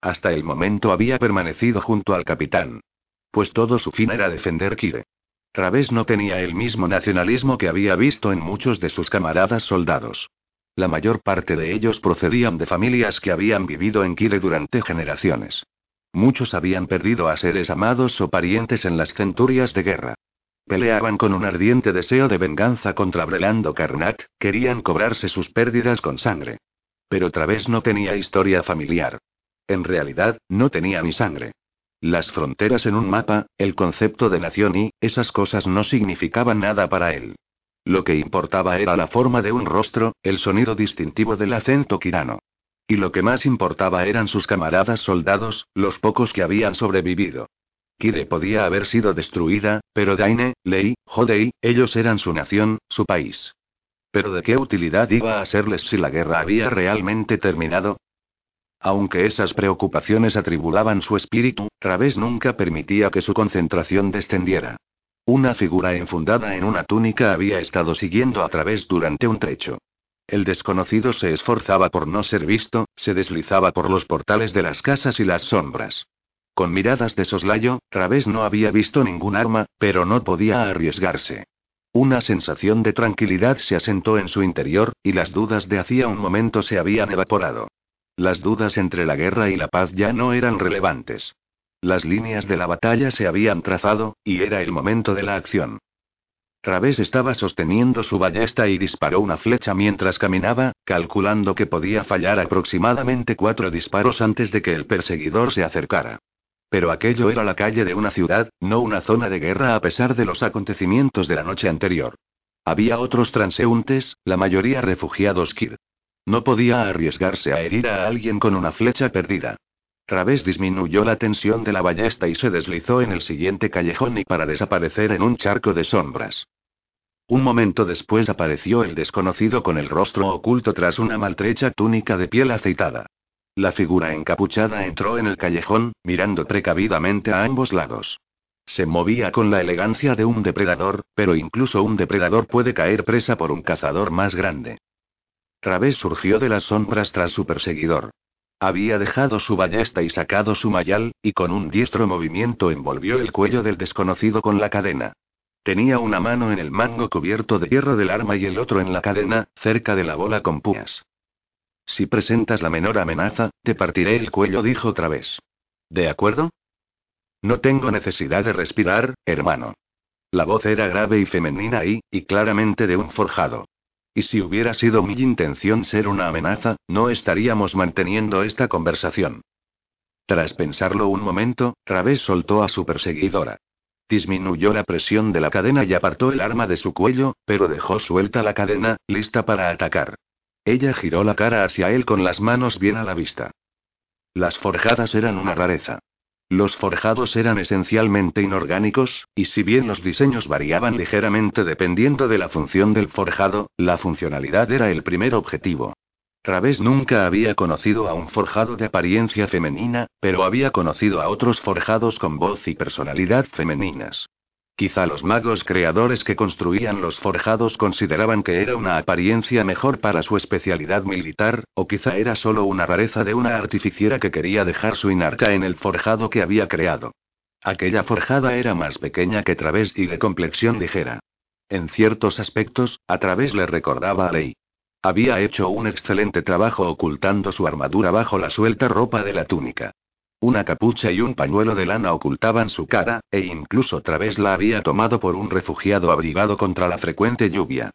Hasta el momento había permanecido junto al capitán. Pues todo su fin era defender Kire. Traves no tenía el mismo nacionalismo que había visto en muchos de sus camaradas soldados. La mayor parte de ellos procedían de familias que habían vivido en Kire durante generaciones. Muchos habían perdido a seres amados o parientes en las centurias de guerra. Peleaban con un ardiente deseo de venganza contra Brelando Karnak, querían cobrarse sus pérdidas con sangre. Pero Traves no tenía historia familiar. En realidad, no tenía ni sangre. Las fronteras en un mapa, el concepto de nación y, esas cosas no significaban nada para él. Lo que importaba era la forma de un rostro, el sonido distintivo del acento quirano. Y lo que más importaba eran sus camaradas soldados, los pocos que habían sobrevivido. Kire podía haber sido destruida, pero Daine, Lei, Hodei, ellos eran su nación, su país. Pero ¿de qué utilidad iba a serles si la guerra había realmente terminado? Aunque esas preocupaciones atribulaban su espíritu, Través nunca permitía que su concentración descendiera. Una figura enfundada en una túnica había estado siguiendo a Través durante un trecho. El desconocido se esforzaba por no ser visto, se deslizaba por los portales de las casas y las sombras. Con miradas de soslayo, Través no había visto ningún arma, pero no podía arriesgarse. Una sensación de tranquilidad se asentó en su interior, y las dudas de hacía un momento se habían evaporado. Las dudas entre la guerra y la paz ya no eran relevantes. Las líneas de la batalla se habían trazado, y era el momento de la acción. Través estaba sosteniendo su ballesta y disparó una flecha mientras caminaba, calculando que podía fallar aproximadamente cuatro disparos antes de que el perseguidor se acercara. Pero aquello era la calle de una ciudad, no una zona de guerra a pesar de los acontecimientos de la noche anterior. Había otros transeúntes, la mayoría refugiados Kir. No podía arriesgarse a herir a alguien con una flecha perdida. Través disminuyó la tensión de la ballesta y se deslizó en el siguiente callejón y para desaparecer en un charco de sombras. Un momento después apareció el desconocido con el rostro oculto tras una maltrecha túnica de piel aceitada. La figura encapuchada entró en el callejón, mirando precavidamente a ambos lados. Se movía con la elegancia de un depredador, pero incluso un depredador puede caer presa por un cazador más grande. Través surgió de las sombras tras su perseguidor. Había dejado su ballesta y sacado su mayal, y con un diestro movimiento envolvió el cuello del desconocido con la cadena. Tenía una mano en el mango cubierto de hierro del arma y el otro en la cadena, cerca de la bola con púas. Si presentas la menor amenaza, te partiré el cuello, dijo Través. ¿De acuerdo? No tengo necesidad de respirar, hermano. La voz era grave y femenina y, y claramente de un forjado. Y si hubiera sido mi intención ser una amenaza, no estaríamos manteniendo esta conversación. Tras pensarlo un momento, Través soltó a su perseguidora. Disminuyó la presión de la cadena y apartó el arma de su cuello, pero dejó suelta la cadena, lista para atacar. Ella giró la cara hacia él con las manos bien a la vista. Las forjadas eran una rareza. Los forjados eran esencialmente inorgánicos, y si bien los diseños variaban ligeramente dependiendo de la función del forjado, la funcionalidad era el primer objetivo. Través nunca había conocido a un forjado de apariencia femenina, pero había conocido a otros forjados con voz y personalidad femeninas. Quizá los magos creadores que construían los forjados consideraban que era una apariencia mejor para su especialidad militar, o quizá era solo una rareza de una artificiera que quería dejar su inarca en el forjado que había creado. Aquella forjada era más pequeña que Través y de complexión ligera. En ciertos aspectos, a Través le recordaba a Ley. Había hecho un excelente trabajo ocultando su armadura bajo la suelta ropa de la túnica. Una capucha y un pañuelo de lana ocultaban su cara, e incluso Través la había tomado por un refugiado abrigado contra la frecuente lluvia.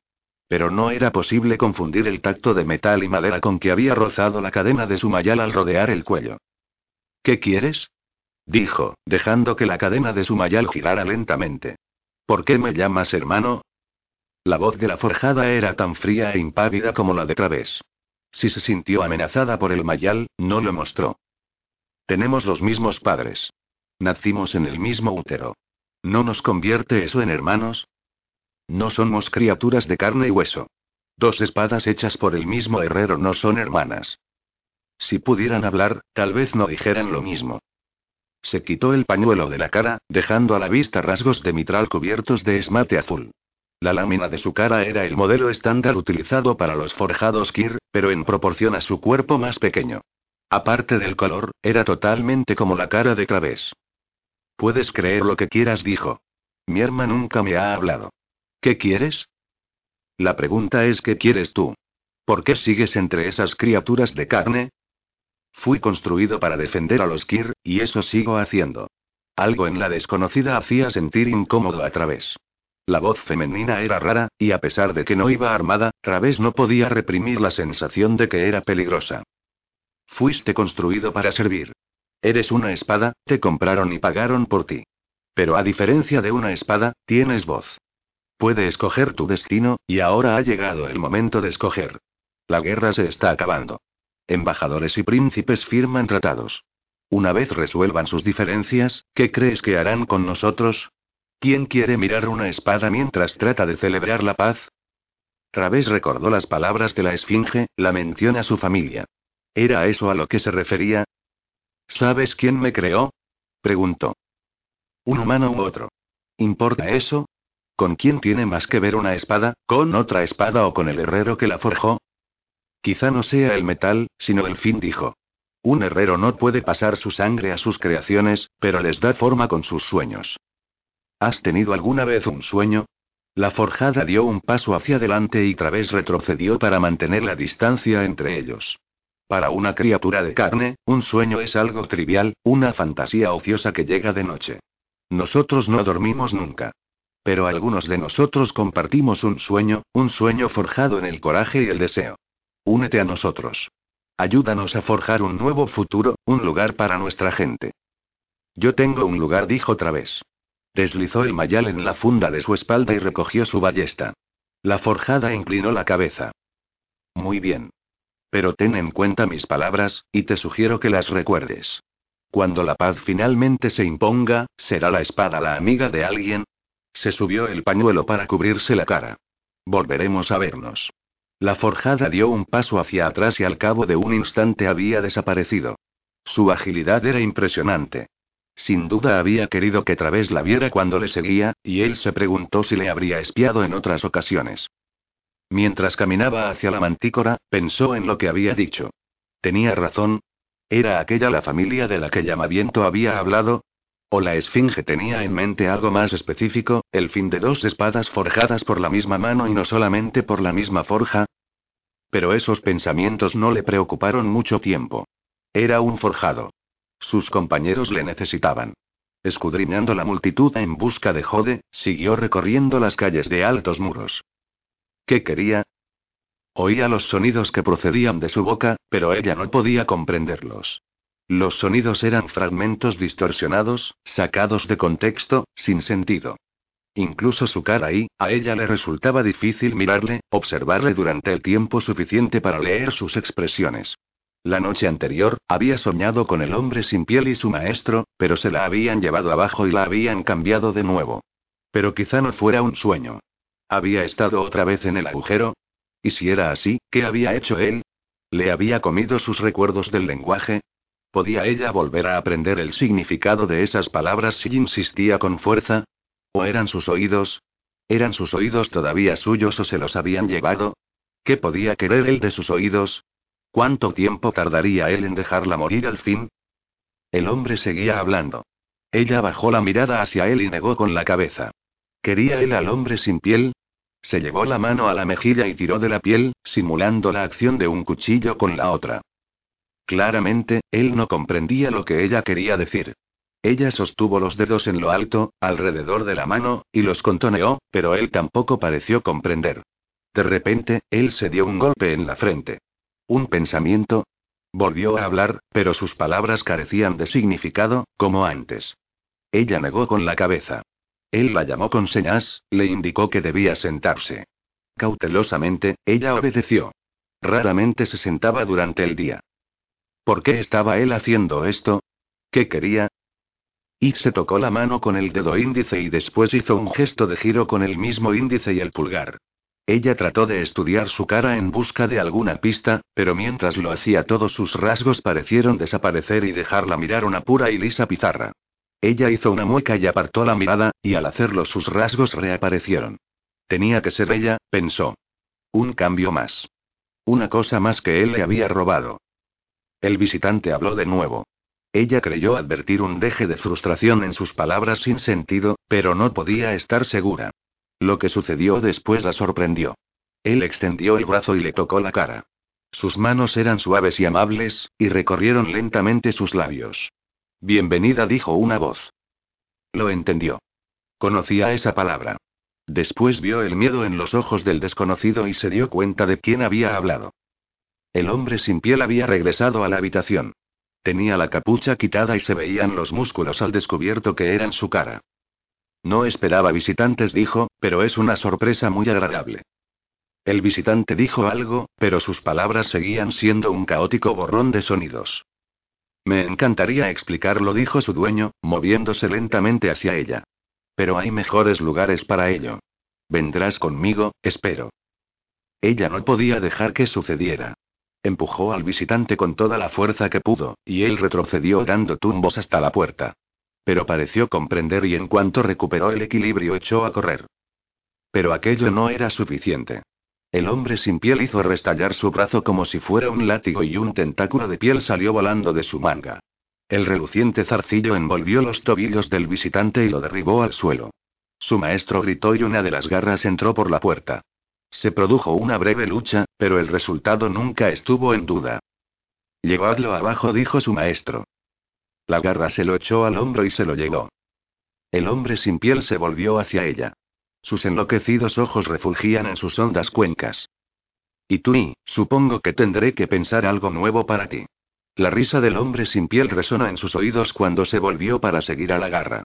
Pero no era posible confundir el tacto de metal y madera con que había rozado la cadena de su mayal al rodear el cuello. ¿Qué quieres? dijo, dejando que la cadena de su mayal girara lentamente. ¿Por qué me llamas hermano? La voz de la forjada era tan fría e impávida como la de Través. Si se sintió amenazada por el mayal, no lo mostró. Tenemos los mismos padres. Nacimos en el mismo útero. ¿No nos convierte eso en hermanos? No somos criaturas de carne y hueso. Dos espadas hechas por el mismo herrero no son hermanas. Si pudieran hablar, tal vez no dijeran lo mismo. Se quitó el pañuelo de la cara, dejando a la vista rasgos de mitral cubiertos de esmate azul. La lámina de su cara era el modelo estándar utilizado para los forjados Kir, pero en proporción a su cuerpo más pequeño. Aparte del color, era totalmente como la cara de Través. Puedes creer lo que quieras, dijo. Mi herma nunca me ha hablado. ¿Qué quieres? La pregunta es ¿qué quieres tú? ¿Por qué sigues entre esas criaturas de carne? Fui construido para defender a los Kir, y eso sigo haciendo. Algo en la desconocida hacía sentir incómodo a Través. La voz femenina era rara, y a pesar de que no iba armada, Través no podía reprimir la sensación de que era peligrosa. Fuiste construido para servir. Eres una espada, te compraron y pagaron por ti. Pero a diferencia de una espada, tienes voz. Puede escoger tu destino, y ahora ha llegado el momento de escoger. La guerra se está acabando. Embajadores y príncipes firman tratados. Una vez resuelvan sus diferencias, ¿qué crees que harán con nosotros? ¿Quién quiere mirar una espada mientras trata de celebrar la paz? Través recordó las palabras de la Esfinge, la mención a su familia. ¿Era eso a lo que se refería? ¿Sabes quién me creó? preguntó. ¿Un humano u otro? ¿Importa eso? ¿Con quién tiene más que ver una espada, con otra espada o con el herrero que la forjó? Quizá no sea el metal, sino el fin, dijo. Un herrero no puede pasar su sangre a sus creaciones, pero les da forma con sus sueños. ¿Has tenido alguna vez un sueño? La forjada dio un paso hacia adelante y Través retrocedió para mantener la distancia entre ellos. Para una criatura de carne, un sueño es algo trivial, una fantasía ociosa que llega de noche. Nosotros no dormimos nunca. Pero algunos de nosotros compartimos un sueño, un sueño forjado en el coraje y el deseo. Únete a nosotros. Ayúdanos a forjar un nuevo futuro, un lugar para nuestra gente. Yo tengo un lugar, dijo Través. Deslizó el mayal en la funda de su espalda y recogió su ballesta. La forjada inclinó la cabeza. Muy bien. Pero ten en cuenta mis palabras, y te sugiero que las recuerdes. Cuando la paz finalmente se imponga, ¿será la espada la amiga de alguien? Se subió el pañuelo para cubrirse la cara. Volveremos a vernos. La forjada dio un paso hacia atrás y al cabo de un instante había desaparecido. Su agilidad era impresionante. Sin duda había querido que Través la viera cuando le seguía, y él se preguntó si le habría espiado en otras ocasiones. Mientras caminaba hacia la mantícora, pensó en lo que había dicho. Tenía razón. ¿Era aquella la familia de la que Llamaviento había hablado? ¿O la esfinge tenía en mente algo más específico, el fin de dos espadas forjadas por la misma mano y no solamente por la misma forja? Pero esos pensamientos no le preocuparon mucho tiempo. Era un forjado. Sus compañeros le necesitaban. Escudriñando la multitud en busca de Jode, siguió recorriendo las calles de altos muros. ¿Qué quería? Oía los sonidos que procedían de su boca, pero ella no podía comprenderlos. Los sonidos eran fragmentos distorsionados, sacados de contexto, sin sentido. Incluso su cara y, a ella le resultaba difícil mirarle, observarle durante el tiempo suficiente para leer sus expresiones. La noche anterior, había soñado con el hombre sin piel y su maestro, pero se la habían llevado abajo y la habían cambiado de nuevo. Pero quizá no fuera un sueño. ¿Había estado otra vez en el agujero? ¿Y si era así, qué había hecho él? ¿Le había comido sus recuerdos del lenguaje? ¿Podía ella volver a aprender el significado de esas palabras si insistía con fuerza? ¿O eran sus oídos? ¿Eran sus oídos todavía suyos o se los habían llevado? ¿Qué podía querer él de sus oídos? ¿Cuánto tiempo tardaría él en dejarla morir al fin? El hombre seguía hablando. Ella bajó la mirada hacia él y negó con la cabeza. ¿Quería él al hombre sin piel? Se llevó la mano a la mejilla y tiró de la piel, simulando la acción de un cuchillo con la otra. Claramente, él no comprendía lo que ella quería decir. Ella sostuvo los dedos en lo alto, alrededor de la mano, y los contoneó, pero él tampoco pareció comprender. De repente, él se dio un golpe en la frente. ¿Un pensamiento? Volvió a hablar, pero sus palabras carecían de significado, como antes. Ella negó con la cabeza. Él la llamó con señas, le indicó que debía sentarse. Cautelosamente, ella obedeció. Raramente se sentaba durante el día. ¿Por qué estaba él haciendo esto? ¿Qué quería? Y se tocó la mano con el dedo índice y después hizo un gesto de giro con el mismo índice y el pulgar. Ella trató de estudiar su cara en busca de alguna pista, pero mientras lo hacía todos sus rasgos parecieron desaparecer y dejarla mirar una pura y lisa pizarra. Ella hizo una mueca y apartó la mirada, y al hacerlo sus rasgos reaparecieron. Tenía que ser ella, pensó. Un cambio más. Una cosa más que él le había robado. El visitante habló de nuevo. Ella creyó advertir un deje de frustración en sus palabras sin sentido, pero no podía estar segura. Lo que sucedió después la sorprendió. Él extendió el brazo y le tocó la cara. Sus manos eran suaves y amables, y recorrieron lentamente sus labios. Bienvenida, dijo una voz. Lo entendió. Conocía esa palabra. Después vio el miedo en los ojos del desconocido y se dio cuenta de quién había hablado. El hombre sin piel había regresado a la habitación. Tenía la capucha quitada y se veían los músculos al descubierto que eran su cara. No esperaba visitantes, dijo, pero es una sorpresa muy agradable. El visitante dijo algo, pero sus palabras seguían siendo un caótico borrón de sonidos. Me encantaría explicarlo, dijo su dueño, moviéndose lentamente hacia ella. Pero hay mejores lugares para ello. Vendrás conmigo, espero. Ella no podía dejar que sucediera. Empujó al visitante con toda la fuerza que pudo, y él retrocedió dando tumbos hasta la puerta. Pero pareció comprender y en cuanto recuperó el equilibrio echó a correr. Pero aquello no era suficiente. El hombre sin piel hizo restallar su brazo como si fuera un látigo y un tentáculo de piel salió volando de su manga. El reluciente zarcillo envolvió los tobillos del visitante y lo derribó al suelo. Su maestro gritó y una de las garras entró por la puerta. Se produjo una breve lucha, pero el resultado nunca estuvo en duda. Llevadlo abajo, dijo su maestro. La garra se lo echó al hombro y se lo llevó. El hombre sin piel se volvió hacia ella. Sus enloquecidos ojos refulgían en sus hondas cuencas. Y tú, supongo que tendré que pensar algo nuevo para ti. La risa del hombre sin piel resonó en sus oídos cuando se volvió para seguir a la garra.